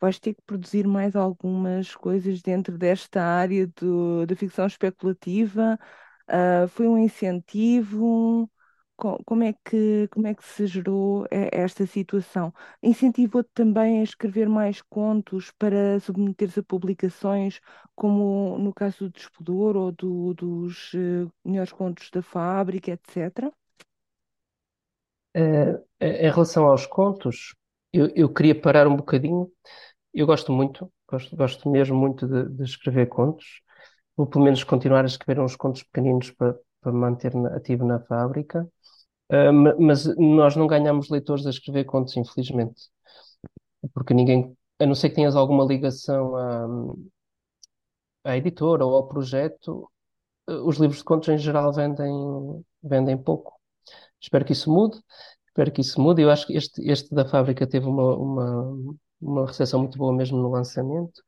vais ter que produzir mais algumas coisas dentro desta área do, da ficção especulativa? Ah, foi um incentivo? co- como é que, como é que se gerou esta situação? Incentivou-te também a escrever mais contos para submeter-se a publicações, como no caso do Despedor ou do- dos eh, melhores contos da fábrica, etc. Eh, em relação aos contos, eu, eu queria parar um bocadinho. Eu gosto muito, gosto, gosto mesmo muito de, de escrever contos. Vou pelo menos continuar a escrever uns contos pequeninos para, para manter ativo na fábrica. Uh, ma- mas nós não ganhamos leitores a escrever contos, infelizmente. Porque ninguém, a não ser que tenhas alguma ligação à, à editora ou ao projeto, uh, os livros de contos em geral vendem, vendem pouco. Espero que isso mude. Espero que isso mude. Eu acho que este, este da fábrica teve uma, uma, uma recepção muito boa mesmo no lançamento.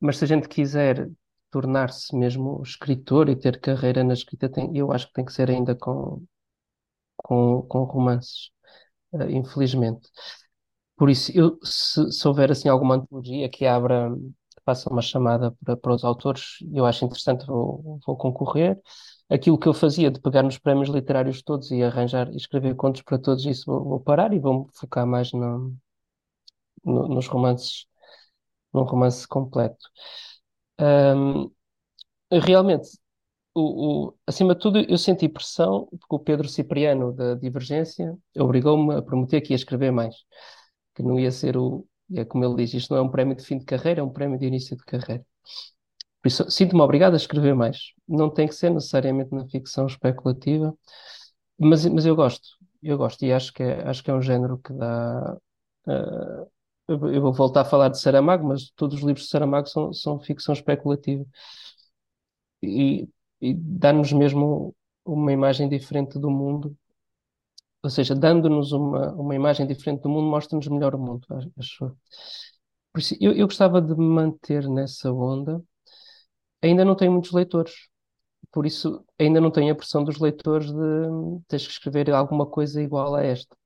Mas se a gente quiser tornar-se mesmo escritor e ter carreira na escrita, tem, eu acho que tem que ser ainda com, com, com romances, uh, infelizmente. Por isso, eu, se, se houver assim alguma antologia que abra, que faça uma chamada para, para os autores, eu acho interessante, vou, vou concorrer. Aquilo que eu fazia de pegar nos prémios literários todos e arranjar e escrever contos para todos, isso vou, vou parar e vou-me focar mais no, no- nos romances, num romance completo. Ahm, realmente, o, o- acima de tudo, eu senti pressão, porque o Pedro Cipriano, da Divergência, obrigou-me a prometer que ia escrever mais, que não ia ser o. É como ele diz, isto não é um prémio de fim de carreira, é um prémio de início de carreira. Por isso, sinto-me obrigado a escrever mais. Não tem que ser necessariamente na ficção especulativa, mas, mas eu gosto. Eu gosto e acho que é, acho que é um género que dá. eh, eu vou voltar a falar de Saramago, mas todos os livros de Saramago são, são ficção especulativa e, e dá-nos mesmo uma imagem diferente do mundo. Ou seja, dando-nos uma, uma imagem diferente do mundo, mostra-nos melhor o mundo, acho. Por isso, eu, eu gostava de me manter nessa onda. Ainda não tenho muitos leitores, por isso ainda não tenho a pressão dos leitores de tens que escrever alguma coisa igual a esta.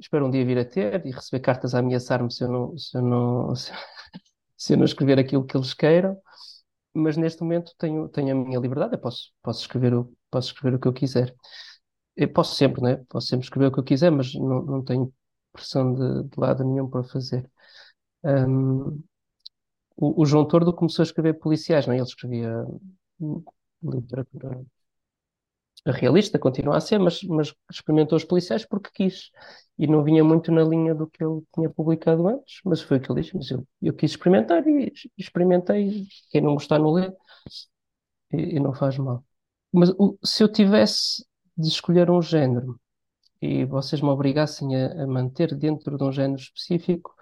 Espero um dia vir a ter e receber cartas a ameaçar-me se eu não, se eu não, se, se eu não escrever aquilo que eles queiram. Mas neste momento tenho, tenho a minha liberdade, eu posso, posso escrever o, posso escrever o que eu quiser. Eu posso sempre, né? Posso sempre escrever o que eu quiser, mas não, não tenho pressão de, de lado nenhum para fazer. Ahm, o, João Tordo começou a escrever policiais, não é? Ele escrevia hum, literatura realista, continua a ser, mas, mas experimentou os policiais porque quis. E não vinha muito na linha do que ele tinha publicado antes, mas foi o que ele disse. Mas eu, eu quis experimentar e experimentei. Quem não gostar não lê e, e não faz mal. Mas o- se eu tivesse de escolher um género e vocês me obrigassem a, a manter dentro de um género específico,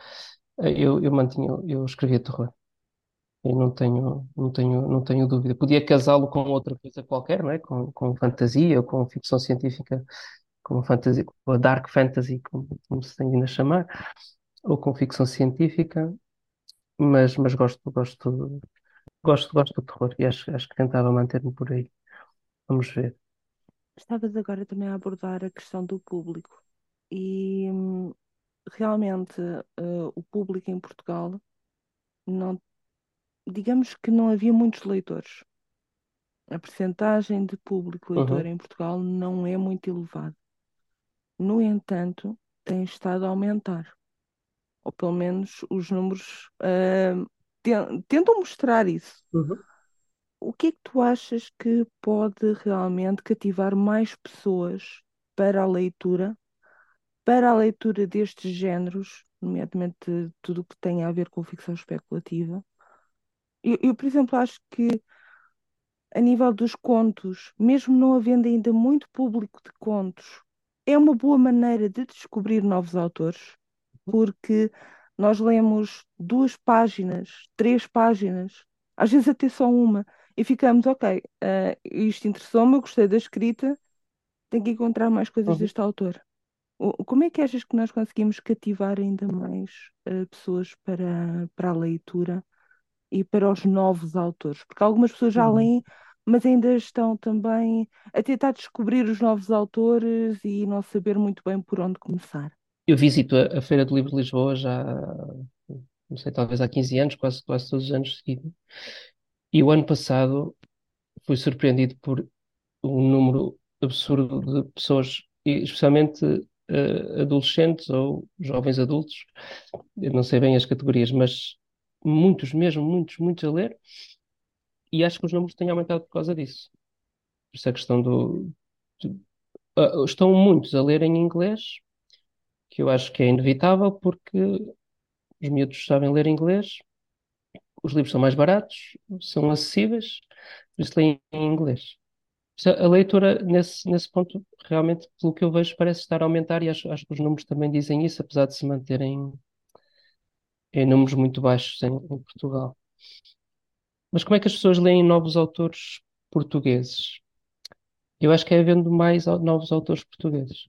eh, eu, eu mantinha, eu escrevia terror. Eu não tenho, não tenho, não tenho dúvida. Podia casá-lo com outra coisa qualquer, não é? Com, com fantasia ou com ficção científica, com fantasia, com a dark fantasy, como, como se tem vindo a chamar, ou com ficção científica, mas, mas gosto, gosto, gosto, gosto do terror e acho, acho que tentava manter-me por aí. Vamos ver. Estavas agora também a abordar a questão do público e hum, realmente eh, o público em Portugal não, digamos que não havia muitos leitores. A percentagem de público leitor Uhum. em Portugal não é muito elevada. No entanto, tem estado a aumentar, ou pelo menos os números ten- tentam mostrar isso. Uhum. O que é que tu achas que pode realmente cativar mais pessoas para a leitura, para a leitura destes géneros, nomeadamente tudo o que tem a ver com ficção especulativa? Eu, eu, por exemplo, acho que a nível dos contos, mesmo não havendo ainda muito público de contos, é uma boa maneira de descobrir novos autores, porque nós lemos duas páginas, três páginas, às vezes até só uma, e ficamos, ok, eh, isto interessou-me, eu gostei da escrita, tenho que encontrar mais coisas Uhum. deste autor. Como é que achas que nós conseguimos cativar ainda mais eh, pessoas para, para a leitura? E para os novos autores, porque algumas pessoas já Uhum. leem, mas ainda estão também a tentar descobrir os novos autores e não saber muito bem por onde começar. Eu visito a, a Feira do Livro de Lisboa já, não sei, talvez há 15 anos, quase, quase todos os anos seguidos. E o ano passado fui surpreendido por um número absurdo de pessoas, especialmente uh, adolescentes ou jovens adultos, eu não sei bem as categorias, mas muitos mesmo, muitos, muitos a ler, e acho que os números têm aumentado por causa disso. Por isso a questão do. uh, estão muitos a ler em inglês, que eu acho que é inevitável, porque os miúdos sabem ler inglês, os livros são mais baratos, são acessíveis, por isso leem em inglês. A leitura, nesse, nesse ponto, realmente, pelo que eu vejo, parece estar a aumentar e acho, acho que os números também dizem isso, apesar de se manterem em números muito baixos em, em Portugal. Mas como é que as pessoas leem novos autores portugueses? Eu acho que é havendo mais novos autores portugueses.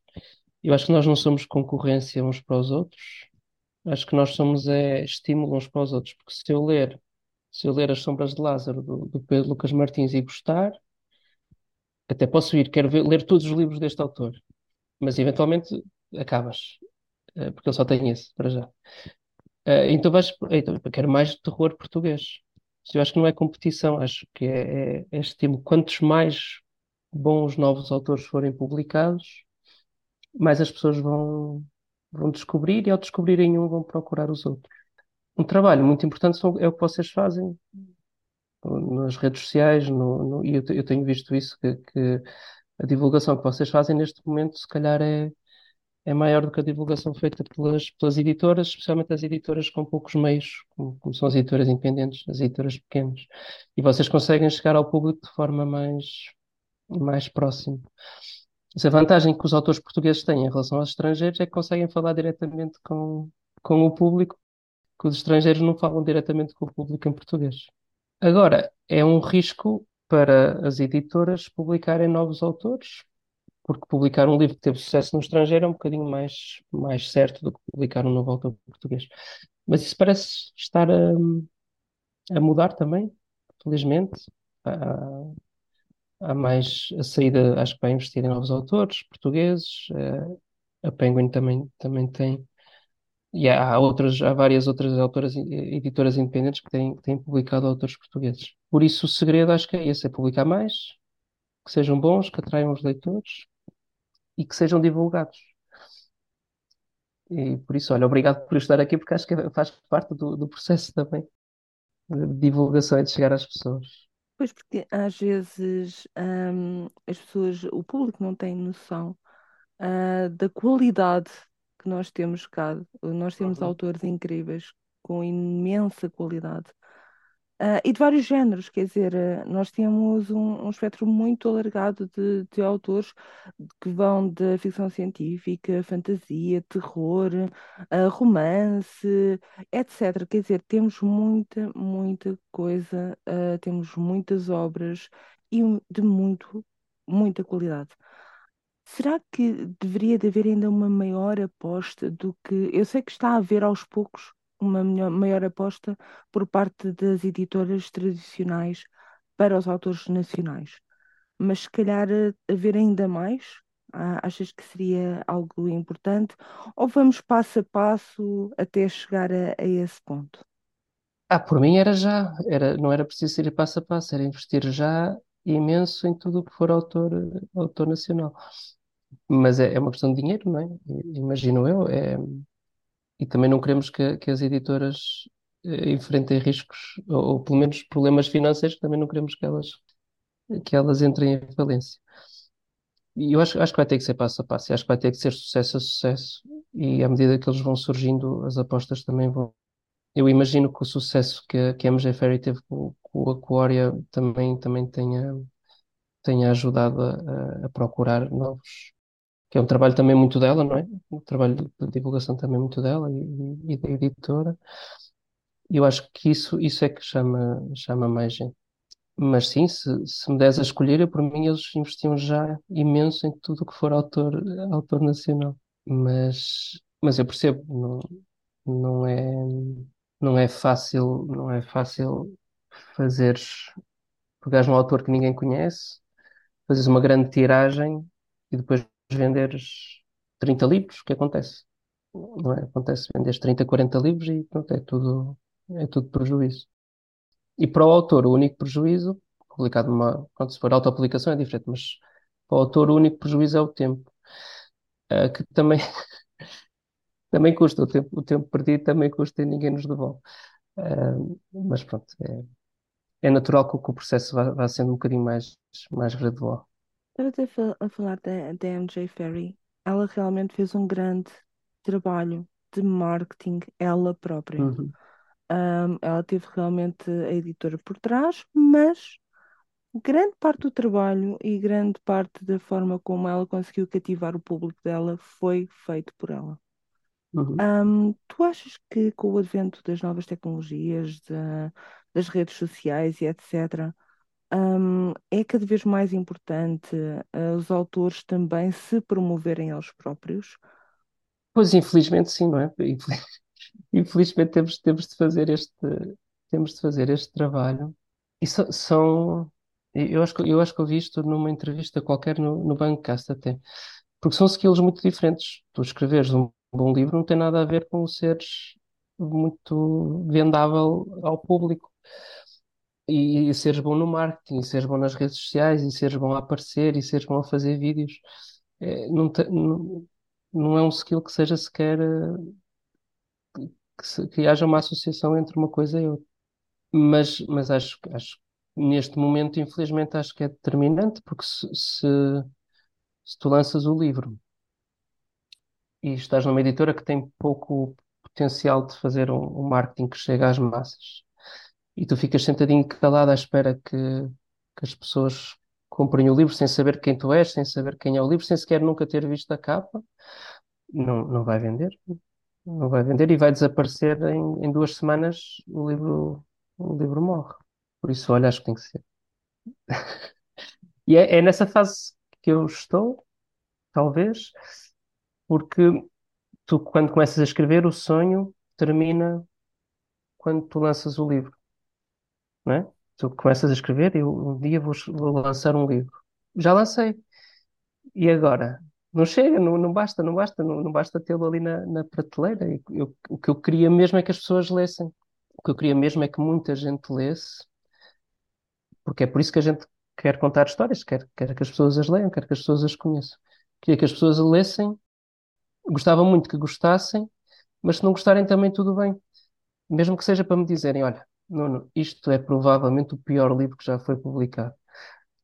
Eu acho que nós não somos concorrência uns para os outros. Acho que nós somos é, estímulo uns para os outros. Porque se eu ler, se eu ler As Sombras de Lázaro, do, do Pedro Lucas Martins, e gostar, até posso ir, quero ver, ler todos os livros deste autor. Mas eventualmente acabas. Eh, porque ele só tem esse, para já. Eh, então vais. Então, eu quero mais terror português. Eu acho que não é competição, acho que é, é, é estímulo. Quantos mais bons novos autores forem publicados, mais as pessoas vão, vão descobrir e ao descobrirem um vão procurar os outros. Um trabalho muito importante é o que vocês fazem nas redes sociais, no, no- e eu, eu tenho visto isso, que, que a divulgação que vocês fazem neste momento, se calhar, é, é maior do que a divulgação feita pelas, pelas editoras, especialmente as editoras com poucos meios, como, como são as editoras independentes, as editoras pequenas. E vocês conseguem chegar ao público de forma mais, mais próxima. Essa vantagem que os autores portugueses têm em relação aos estrangeiros é que conseguem falar diretamente com, com o público, que os estrangeiros não falam diretamente com o público em português. Agora, é um risco para as editoras publicarem novos autores, porque publicar um livro que teve sucesso no estrangeiro é um bocadinho mais, mais certo do que publicar um novo autor português. Mas isso parece estar a, a mudar também, felizmente. Há, há mais a saída, acho que vai investir em novos autores portugueses. Eh, a Penguin também, também tem. E há outras, há várias outras autoras, editoras independentes que têm, que têm publicado autores portugueses. Por isso, o segredo acho que é esse, é publicar mais, que sejam bons, que atraiam os leitores e que sejam divulgados. E por isso, olha, obrigado por estar aqui, porque acho que faz parte do, do processo também de divulgação e de chegar às pessoas. Pois porque às vezes hum, as pessoas, o público não tem noção ah, da qualidade que nós temos cá. Nós temos Uhum. autores incríveis, com imensa qualidade. Ah, e de vários géneros, quer dizer, ah, nós temos um, um espectro muito alargado de, de autores que vão da ficção científica, fantasia, terror, ah, romance, etc. Quer dizer, temos muita, muita coisa, ah, temos muitas obras e de muito, muita qualidade. Será que deveria de haver ainda uma maior aposta do que. Eu sei que está a haver aos poucos uma melhor- maior aposta por parte das editoras tradicionais para os autores nacionais, mas se calhar eh, haver ainda mais? Achas que seria algo importante? Ou vamos passo a passo até chegar a, a esse ponto? Ah, por mim era já, era, não era preciso ir passo a passo, era investir já imenso em tudo o que for autor, autor nacional. Mas é, é uma questão de dinheiro, não é? Imagino eu. É, e também não queremos que, que as editoras eh, enfrentem riscos, ou, ou pelo menos problemas financeiros, também não queremos que elas, que elas entrem em falência. E eu acho, acho que vai ter que ser passo a passo, acho que vai ter que ser sucesso a sucesso, e à medida que eles vão surgindo, as apostas também vão. Eu imagino que o sucesso que, que a MJ Ferry teve com, com a Aquaria também, também tenha, tenha ajudado a- a procurar novos, que é um trabalho também muito dela, não é? Um trabalho de divulgação também muito dela e, e da editora. E eu acho que isso, isso é que chama, chama mais gente. Mas sim, se, se me des a escolher, eu, por mim eles investiam já imenso em tudo o que for autor, autor nacional. Mas, mas eu percebo, não, não é, não é fácil, não é fácil fazeres, pegares um autor que ninguém conhece, fazes uma grande tiragem e depois venderes 30 livros, o que acontece? Não é? Acontece, vendes 30, 40 livros e pronto, é tudo, é tudo prejuízo. E para o autor, o único prejuízo, publicado numa, se for autoaplicação é diferente, mas Para o autor, o único prejuízo é o tempo, ah, que também, também custa, o tempo, o tempo perdido também custa e ninguém nos devolve. Ah, mas pronto, é, é natural que, o que o processo vá, vá sendo um bocadinho mais, mais gradual. Estava a fa- a falar da, da MJ Ferry. Ela realmente fez um grande trabalho de marketing, ela própria. Uhum. Um, ela teve realmente a editora por trás, mas grande parte do trabalho e grande parte da forma como ela conseguiu cativar o público dela foi feito por ela. Uhum. Um, tu achas que com o advento das novas tecnologias, da- das redes sociais e etc., um, é cada vez mais importante uh, os autores também se promoverem eles próprios? Pois, infelizmente, sim, não é? Infel- Infelizmente temos, temos de fazer este, temos de fazer este trabalho. E so- são, eu acho que, eu acho que ouvi isto numa entrevista qualquer no, no Bancast até. Porque são skills muito diferentes. Tu escreveres um bom livro não tem nada a ver com seres muito vendável ao público. E, e seres bom no marketing, e seres bom nas redes sociais, e seres bom a aparecer, e seres bom a fazer vídeos. É, não, te- não, não é um skill que seja sequer eh, que, se- que haja uma associação entre uma coisa e outra. Mas, mas acho, acho neste momento, infelizmente, acho que é determinante, porque se, se, se tu lanças o livro e estás numa editora que tem pouco potencial de fazer um, um marketing que chega às massas, e tu ficas sentadinho calado à espera que, que as pessoas comprem o livro sem saber quem tu és, sem saber quem é o livro, sem sequer nunca ter visto a capa, não, não vai vender. Não vai vender e vai desaparecer em, em duas semanas o livro, o livro morre. Por isso, olha, acho que tem que ser. E é, é nessa fase que eu estou, talvez, porque tu, quando começas a escrever, o sonho termina quando tu lanças o livro, não é? Tu começas a escrever eu, um dia vou, vou lançar um livro. Já lancei. E agora? Não chega, não, não basta, não basta, não, não basta tê-lo ali na, na prateleira. E eu- o que eu queria mesmo é que as pessoas lessem. O que eu queria mesmo é que muita gente lesse, porque é por isso que a gente quer contar histórias, quer, quer que as pessoas as leiam, quer que as pessoas as conheçam. Queria que as pessoas a lessem, gostava muito que gostassem, mas se não gostarem também tudo bem. Mesmo que seja para me dizerem, olha, Nuno, isto é provavelmente o pior livro que já foi publicado.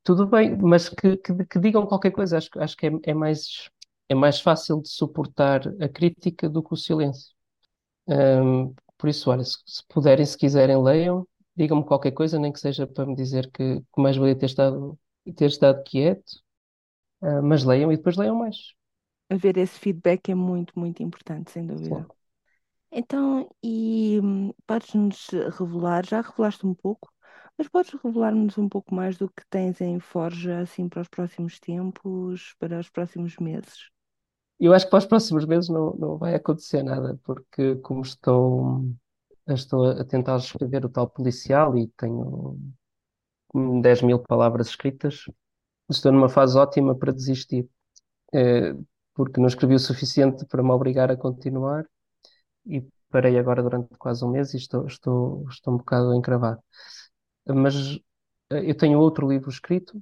Tudo bem, mas que, que, que digam qualquer coisa. Acho, que- acho que é, é mais, é mais fácil de suportar a crítica do que o silêncio. Ahm, por isso, olha, se, se puderem, se quiserem, leiam, digam-me qualquer coisa, nem que seja para me dizer que, que mais valia ter estado, ter estado quieto, Ah, mas leiam e depois leiam mais. Haver esse feedback é muito, muito importante, sem dúvida. Sim. Então, e hum, podes-nos revelar, já revelaste um pouco, mas podes revelar-nos um pouco mais do que tens em Forja, assim, para os próximos tempos, para os próximos meses? Eu acho que para os próximos meses não, não vai acontecer nada, porque como estou, estou a tentar escrever o tal policial e tenho 10 mil palavras escritas, estou numa fase ótima para desistir, Eh, porque não escrevi o suficiente para me obrigar a continuar e parei agora durante quase um mês e estou, estou, estou um bocado encravado. Mas eh, eu tenho outro livro escrito,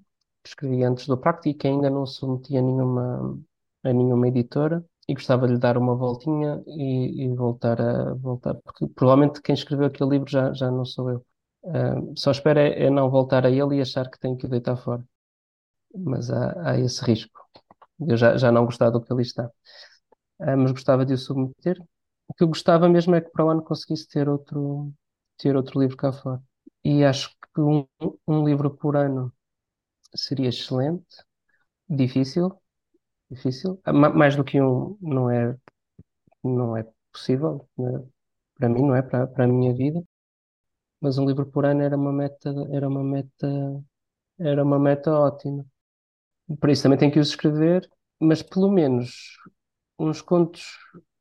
que escrevi antes do Pacto e que ainda não submeti a nenhuma, a nenhuma editora e gostava de lhe dar uma voltinha e, e voltar a voltar, porque provavelmente quem escreveu aquele livro já, já não sou eu. Ah, só espero é, é não voltar a ele e achar que tenho que o deitar fora. Mas há, há esse risco. Eu já, já não gostar do que ali está. Ah, mas gostava de o submeter. O que eu gostava mesmo é que para o ano conseguisse ter outro, ter outro livro cá fora. E acho que um, um livro por ano seria excelente. Difícil, difícil. Ah, ma- Mais do que um não é, não é possível, né? Para mim, não é? Para, para a minha vida. Mas um livro por ano era uma meta, era uma meta, era uma meta ótima. Para isso também tenho que os escrever, mas pelo menos uns contos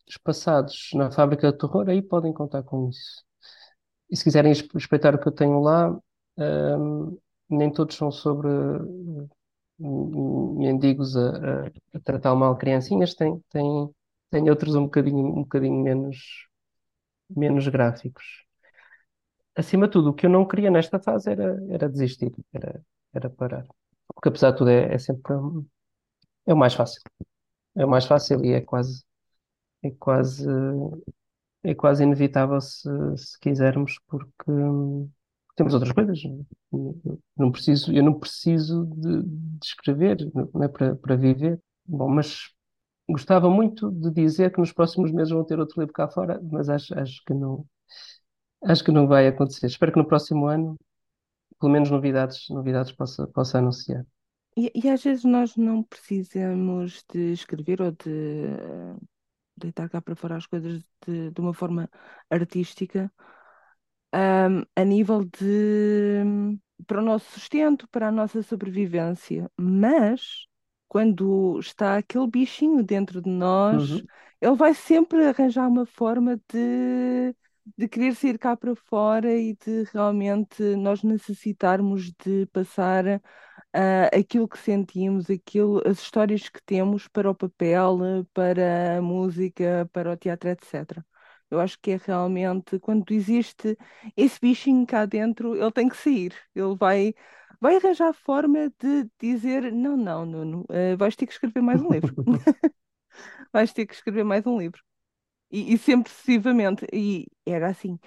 espaçados na Fábrica de Terror, aí podem contar com isso. E se quiserem es- espreitar o que eu tenho lá, hum, nem todos são sobre hum, mendigos a, a- a tratar mal criancinhas, tem, tem, tem outros um bocadinho, um bocadinho menos, menos gráficos. Acima de tudo, o que eu não queria nesta fase era, era desistir, era, era parar. Porque apesar de tudo é, é sempre, É o mais fácil. É o mais fácil e é quase, é quase, é quase inevitável se, se quisermos, porque temos outras coisas. Não preciso, eu não preciso de, de escrever, não é para, para viver. Bom, mas gostava muito de dizer que nos próximos meses vão ter outro livro cá fora, mas acho, acho que não, acho que não vai acontecer. Espero que no próximo ano, pelo menos novidades, novidades possa, possa anunciar. E, e às vezes nós não precisamos de escrever ou de deitar cá para fora as coisas de, de uma forma artística, ahm, a nível de para o nosso sustento, para a nossa sobrevivência. Mas quando está aquele bichinho dentro de nós, Uhum. ele vai sempre arranjar uma forma de, de querer sair cá para fora e de realmente nós necessitarmos de passar ah, aquilo que sentimos, aquilo, as histórias que temos para o papel, para a música, para o teatro, etc. Eu acho que é realmente quando existe esse bichinho cá dentro, ele tem que sair. Ele vai, vai arranjar forma de dizer: não, não, Nuno, eh, vais ter que escrever mais um livro. Vais ter que escrever mais um livro. E, e sempre sucessivamente. E era assim.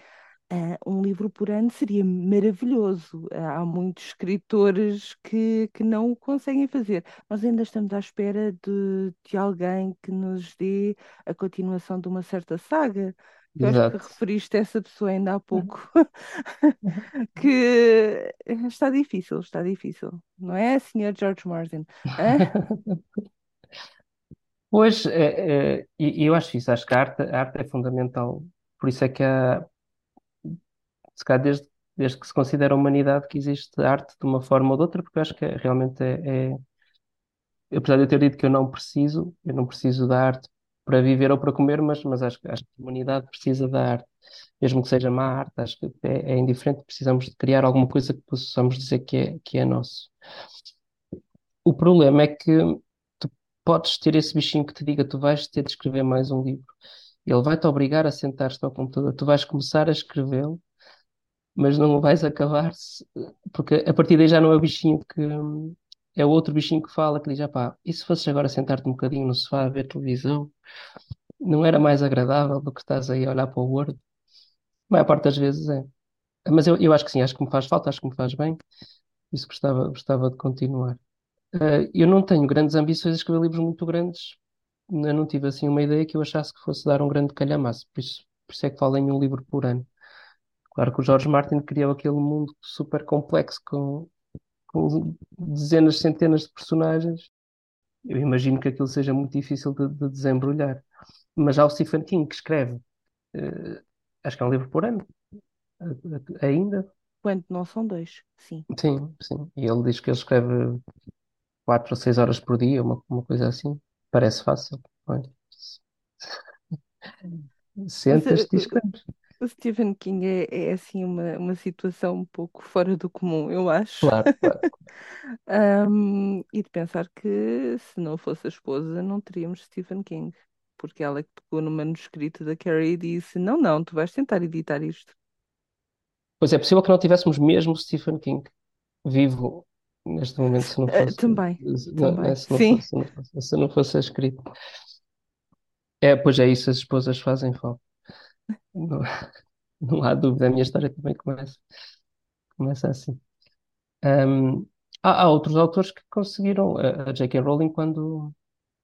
Ah, um livro por ano seria maravilhoso. Ah, há muitos escritores que, que não o conseguem fazer. Nós ainda estamos à espera de, de alguém que nos dê a continuação de uma certa saga. Eu acho que referiste a essa pessoa ainda há pouco. Que está difícil, está difícil. Não é, Sr. George Martin? Pois, é, é, eu acho isso, acho que a arte, a arte é fundamental. Por isso é que há, se calhar desde, desde que se considera a humanidade que existe arte de uma forma ou de outra, porque eu acho que é- realmente é, é- apesar de eu ter dito que eu não preciso, eu não preciso da arte para viver ou para comer, mas, mas acho, acho que a humanidade precisa da arte, mesmo que seja má arte, acho que é, é indiferente, precisamos de criar alguma coisa que possamos dizer que é, que é nosso. O problema é que tu podes ter esse bichinho que te diga tu vais ter de escrever mais um livro. Ele vai-te obrigar a sentar-te ao computador, tu vais começar a escrevê-lo, mas não vais acabar, se- porque a partir daí já não é o bichinho que é o outro bichinho que fala, que diz, ah pá, e se fosses agora sentar-te um bocadinho no sofá a ver televisão, não era mais agradável do que estás aí a olhar para o Word? A maior parte das vezes é. Mas eu, eu acho que sim, acho que me faz falta, acho que me faz bem, isso gostava, gostava de continuar. Eh, eu não tenho grandes ambições de escrever livros muito grandes, eu não tive assim uma ideia que eu achasse que fosse dar um grande calhamaço, por isso, por isso é que falo em um livro por ano. Claro que o George Martin criou aquele mundo super complexo com, com dezenas, centenas de personagens. Eu imagino que aquilo seja muito difícil de, de desembrulhar. Mas há o Stephen King que escreve, eh, acho que é um livro por ano, eh, ainda. Quando não são dois, sim. Sim, sim. E ele diz que ele escreve quatro ou seis horas por dia, uma, uma coisa assim. Parece fácil. Olha, Mas, sentas-te e eh, escreves. O Stephen King é, é assim uma, uma situação um pouco fora do comum, eu acho. Claro, claro. Ahm, e de pensar que se não fosse a esposa, não teríamos Stephen King. Porque ela que pegou no manuscrito da Carrie e disse: Não, não, tu vais tentar editar isto. Pois é possível que não tivéssemos mesmo Stephen King vivo neste momento se não Ah, fosse, também, se não, também. é, se não Sim, fosse, se não fosse, se não fosse escrito. É, pois é isso, as esposas fazem falta. Não, não há dúvida, a minha história também começa, começa assim. Ahm, há, há outros autores que conseguiram, a, a J.K. Rowling, quando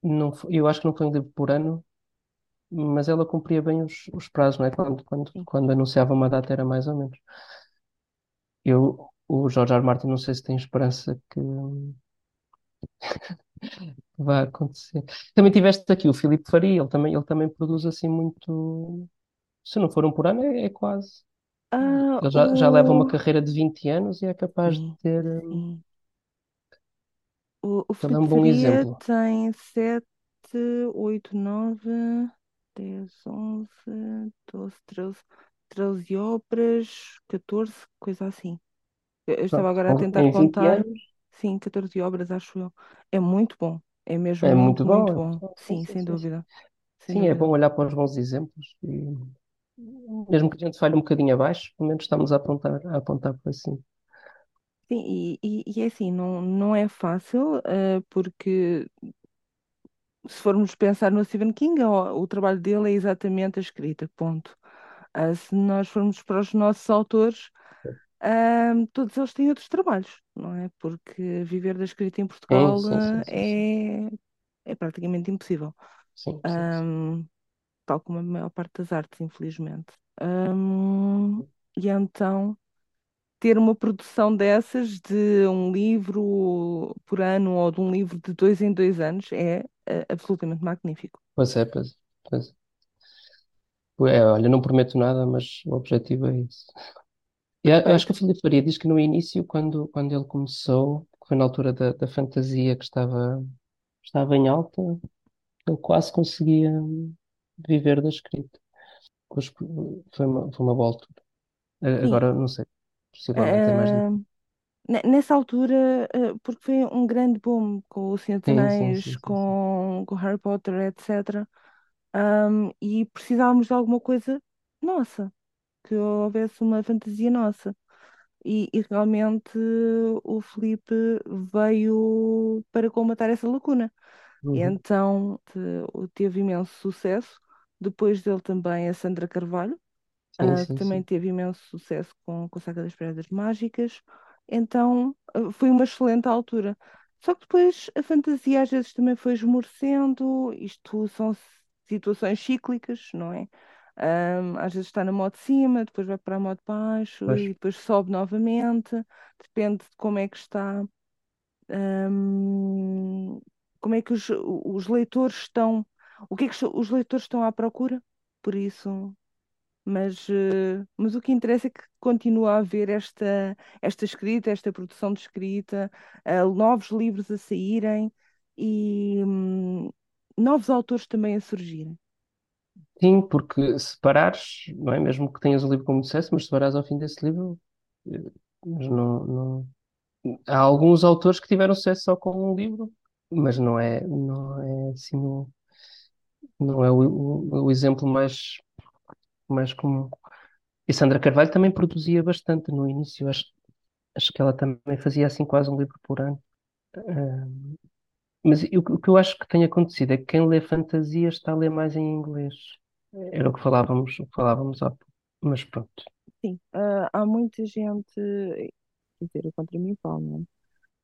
não, fo- eu acho que não foi um livro por ano, mas ela cumpria bem os, os prazos, não é? Quando, quando, quando anunciava uma data era mais ou menos. Eu, o George R. R. Martin, não sei se tem esperança que vai acontecer. Também tiveste aqui o Filipe Faria, ele também, ele também produz assim muito. Se não for um por ano, é, é quase. Ah, Ele já, já leva uma o. carreira de 20 anos e é capaz de ter. hum. O, o Ele é um bom exemplo. tem 7, 8, 9, 10, 11, 12, 13, 13 obras, 14, coisa assim. Eu, eu estava Pronto, agora a com- tentar em 20 contar. anos Sim, 14 obras, acho eu. É muito bom. É mesmo é muito, muito muito bom. bom. Sim, Sim, sim, sem sim, sim. dúvida. Sem Sim, é bom dúvida. olhar para os bons exemplos e mesmo que a gente falhe um bocadinho abaixo, pelo menos estamos a apontar, a apontar para cima. Sim, e, e, e é assim, não, não é fácil, eh, porque se formos pensar no Stephen King, o, o trabalho dele é exatamente a escrita, ponto. Ah, se nós formos para os nossos autores, ah, todos eles têm outros trabalhos, não é? Porque viver da escrita em Portugal sim, sim, sim, é, é praticamente impossível, Sim, sim, sim. Tal como a maior parte das artes, infelizmente. E então ter uma produção dessas de um livro por ano ou de um livro de dois em dois anos é ah, absolutamente magnífico. Pois é, pois. Pois é. Olha, não prometo nada, mas o objetivo é isso. E a- acho que a Filipe Faria diz que no início, quando, quando ele começou, que foi na altura da, da fantasia que estava, estava em alta, ele quase conseguia viver da escrita. Foi uma, foi uma boa altura. Sim, Agora, não sei, possivelmente é mais ne- nessa altura, ah, porque foi um grande boom com o Senhor dos Anéis, com, com Harry Potter, etc. Ahm, e precisávamos de alguma coisa nossa, que houvesse uma fantasia nossa. E, e realmente o Felipe veio para colmatar essa lacuna. Uhum. então te- teve imenso sucesso. Depois dele também a Sandra Carvalho, Sim, ah, que sim, também sim. teve imenso sucesso com, com a Saga das Pedras Mágicas. Então ah, foi uma excelente altura. Só que depois a fantasia às vezes também foi esmorecendo. Isto são situações cíclicas, não é? Ahm, às vezes está na modo de cima, depois vai para a modo de baixo Pois. e depois sobe novamente. Depende de como é que está hum, como é que os, os leitores estão, o que é que os leitores estão à procura, por isso, mas, eh, mas o que interessa é que continua a haver esta, esta escrita, esta produção de escrita, eh, novos livros a saírem e hum, novos autores também a surgirem. Sim, porque se parares, não é? Mesmo que tenhas o livro como sucesso, mas se parares ao fim desse livro, eh, mas não, não... Há alguns autores que tiveram sucesso só com um livro, mas não é, não é assim, o- não é o, o, o exemplo mais, mais comum. E Sandra Carvalho também produzia bastante no início, acho, acho que ela também fazia assim quase um livro por ano. Eh, mas que o que eu acho que tem acontecido é que quem lê fantasia está a ler mais em inglês. Era o que falávamos, o que falávamos há pouco. Mas pronto. Sim, ah, há muita gente, quer dizer, eu contra mim falo, não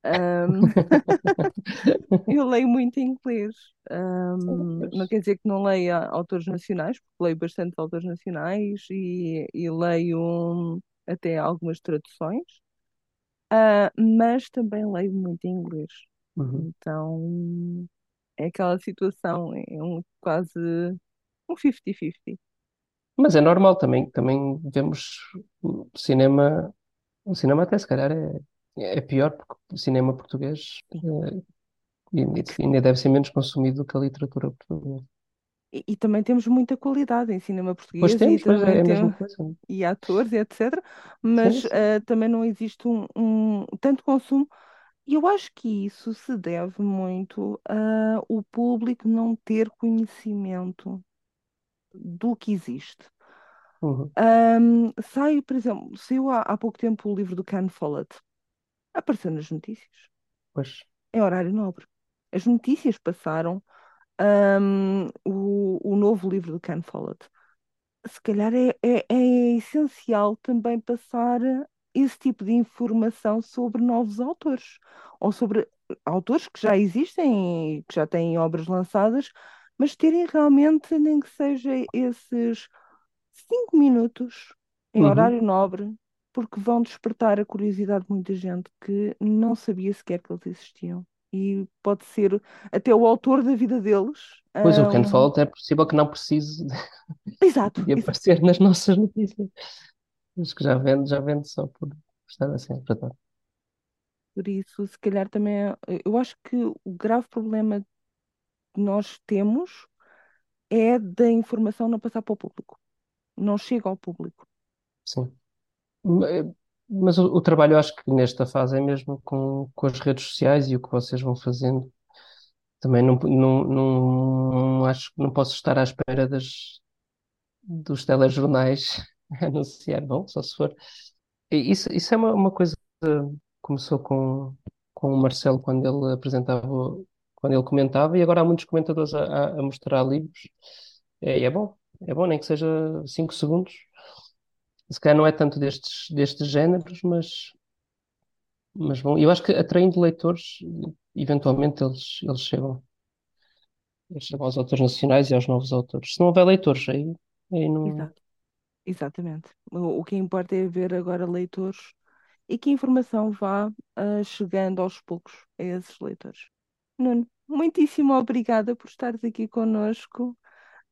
Ahm, Eu leio muito em inglês. Ahm, não quer dizer que não leia autores nacionais, porque leio bastante autores nacionais e, e leio hum, até algumas traduções, Ah, mas também leio muito em inglês. Uhum. Então é aquela situação, é um quase um 50-50. Mas é normal também, também vemos o cinema, o cinema até se calhar é, é pior porque o cinema português eh, ainda É deve ser menos consumido do que a literatura portuguesa. e, e também temos muita qualidade em cinema Pois português e temos, pois é, também é a mesma coisa. e atores e etc. Mas sim. ah, também não existe um, um tanto consumo E eu acho que isso se deve muito a o público não ter conhecimento do que existe. Uhum. Ahm, sai, por exemplo, saiu há, há pouco tempo o livro do Ken Follett. Apareceu nas notícias. Pois. É horário nobre. As notícias passaram ahm, o, o novo livro do Ken Follett. se calhar é, é, é essencial também passar esse tipo de informação sobre novos autores, ou sobre autores que já existem e que já têm obras lançadas, mas terem realmente, nem que seja esses cinco minutos em Uhum. horário nobre, porque vão despertar a curiosidade de muita gente que não sabia sequer que eles existiam. E pode ser até o autor da vida deles. Pois o Ken hum, Follett é possível que não precise Exato, de exato. aparecer nas nossas notícias. Acho que já vende, já vende só por estar assim tratar. Por isso, se calhar também, é- eu acho que o grave problema que nós temos é da informação não passar para o público, não chega ao público. Sim. Ma- Mas o, o trabalho, acho que nesta fase é mesmo com, com as redes sociais e o que vocês vão fazendo. Também não, não, não acho que não posso estar à espera das, dos telejornais anunciar. Bom, só se for. Isso, isso é uma, uma coisa que começou com, com o Marcelo quando ele apresentava quando ele comentava, e agora há muitos comentadores a, a- a mostrar livros. É, e é bom, é bom, nem que seja 5 segundos. Se calhar não é tanto destes, destes géneros, mas, mas bom. Eu acho que atraindo leitores, eventualmente eles, eles chegam. Eles chegam aos autores nacionais e aos novos autores. Se não houver leitores, aí, aí não. Exato. Exatamente. O, o que importa é ver agora leitores e que a informação vá ah, chegando aos poucos a esses leitores. Nuno, muitíssimo obrigada por estares aqui connosco.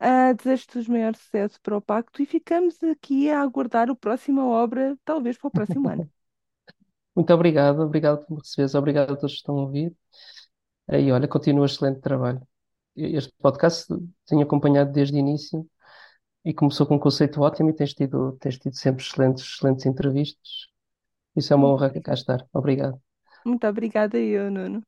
Ah, desejo-te os maiores sucessos para o Pacto e ficamos aqui a aguardar a próxima obra, talvez para o próximo ano. Muito obrigado, obrigado por me receberes, obrigado a todos que estão a ouvir. E olha, continua excelente trabalho. Este podcast tenho acompanhado desde o início e começou com um conceito ótimo e tens tido, tens tido sempre excelentes, excelentes entrevistas. Isso é uma honra cá estar. Obrigado. Muito obrigada, eu, Nuno.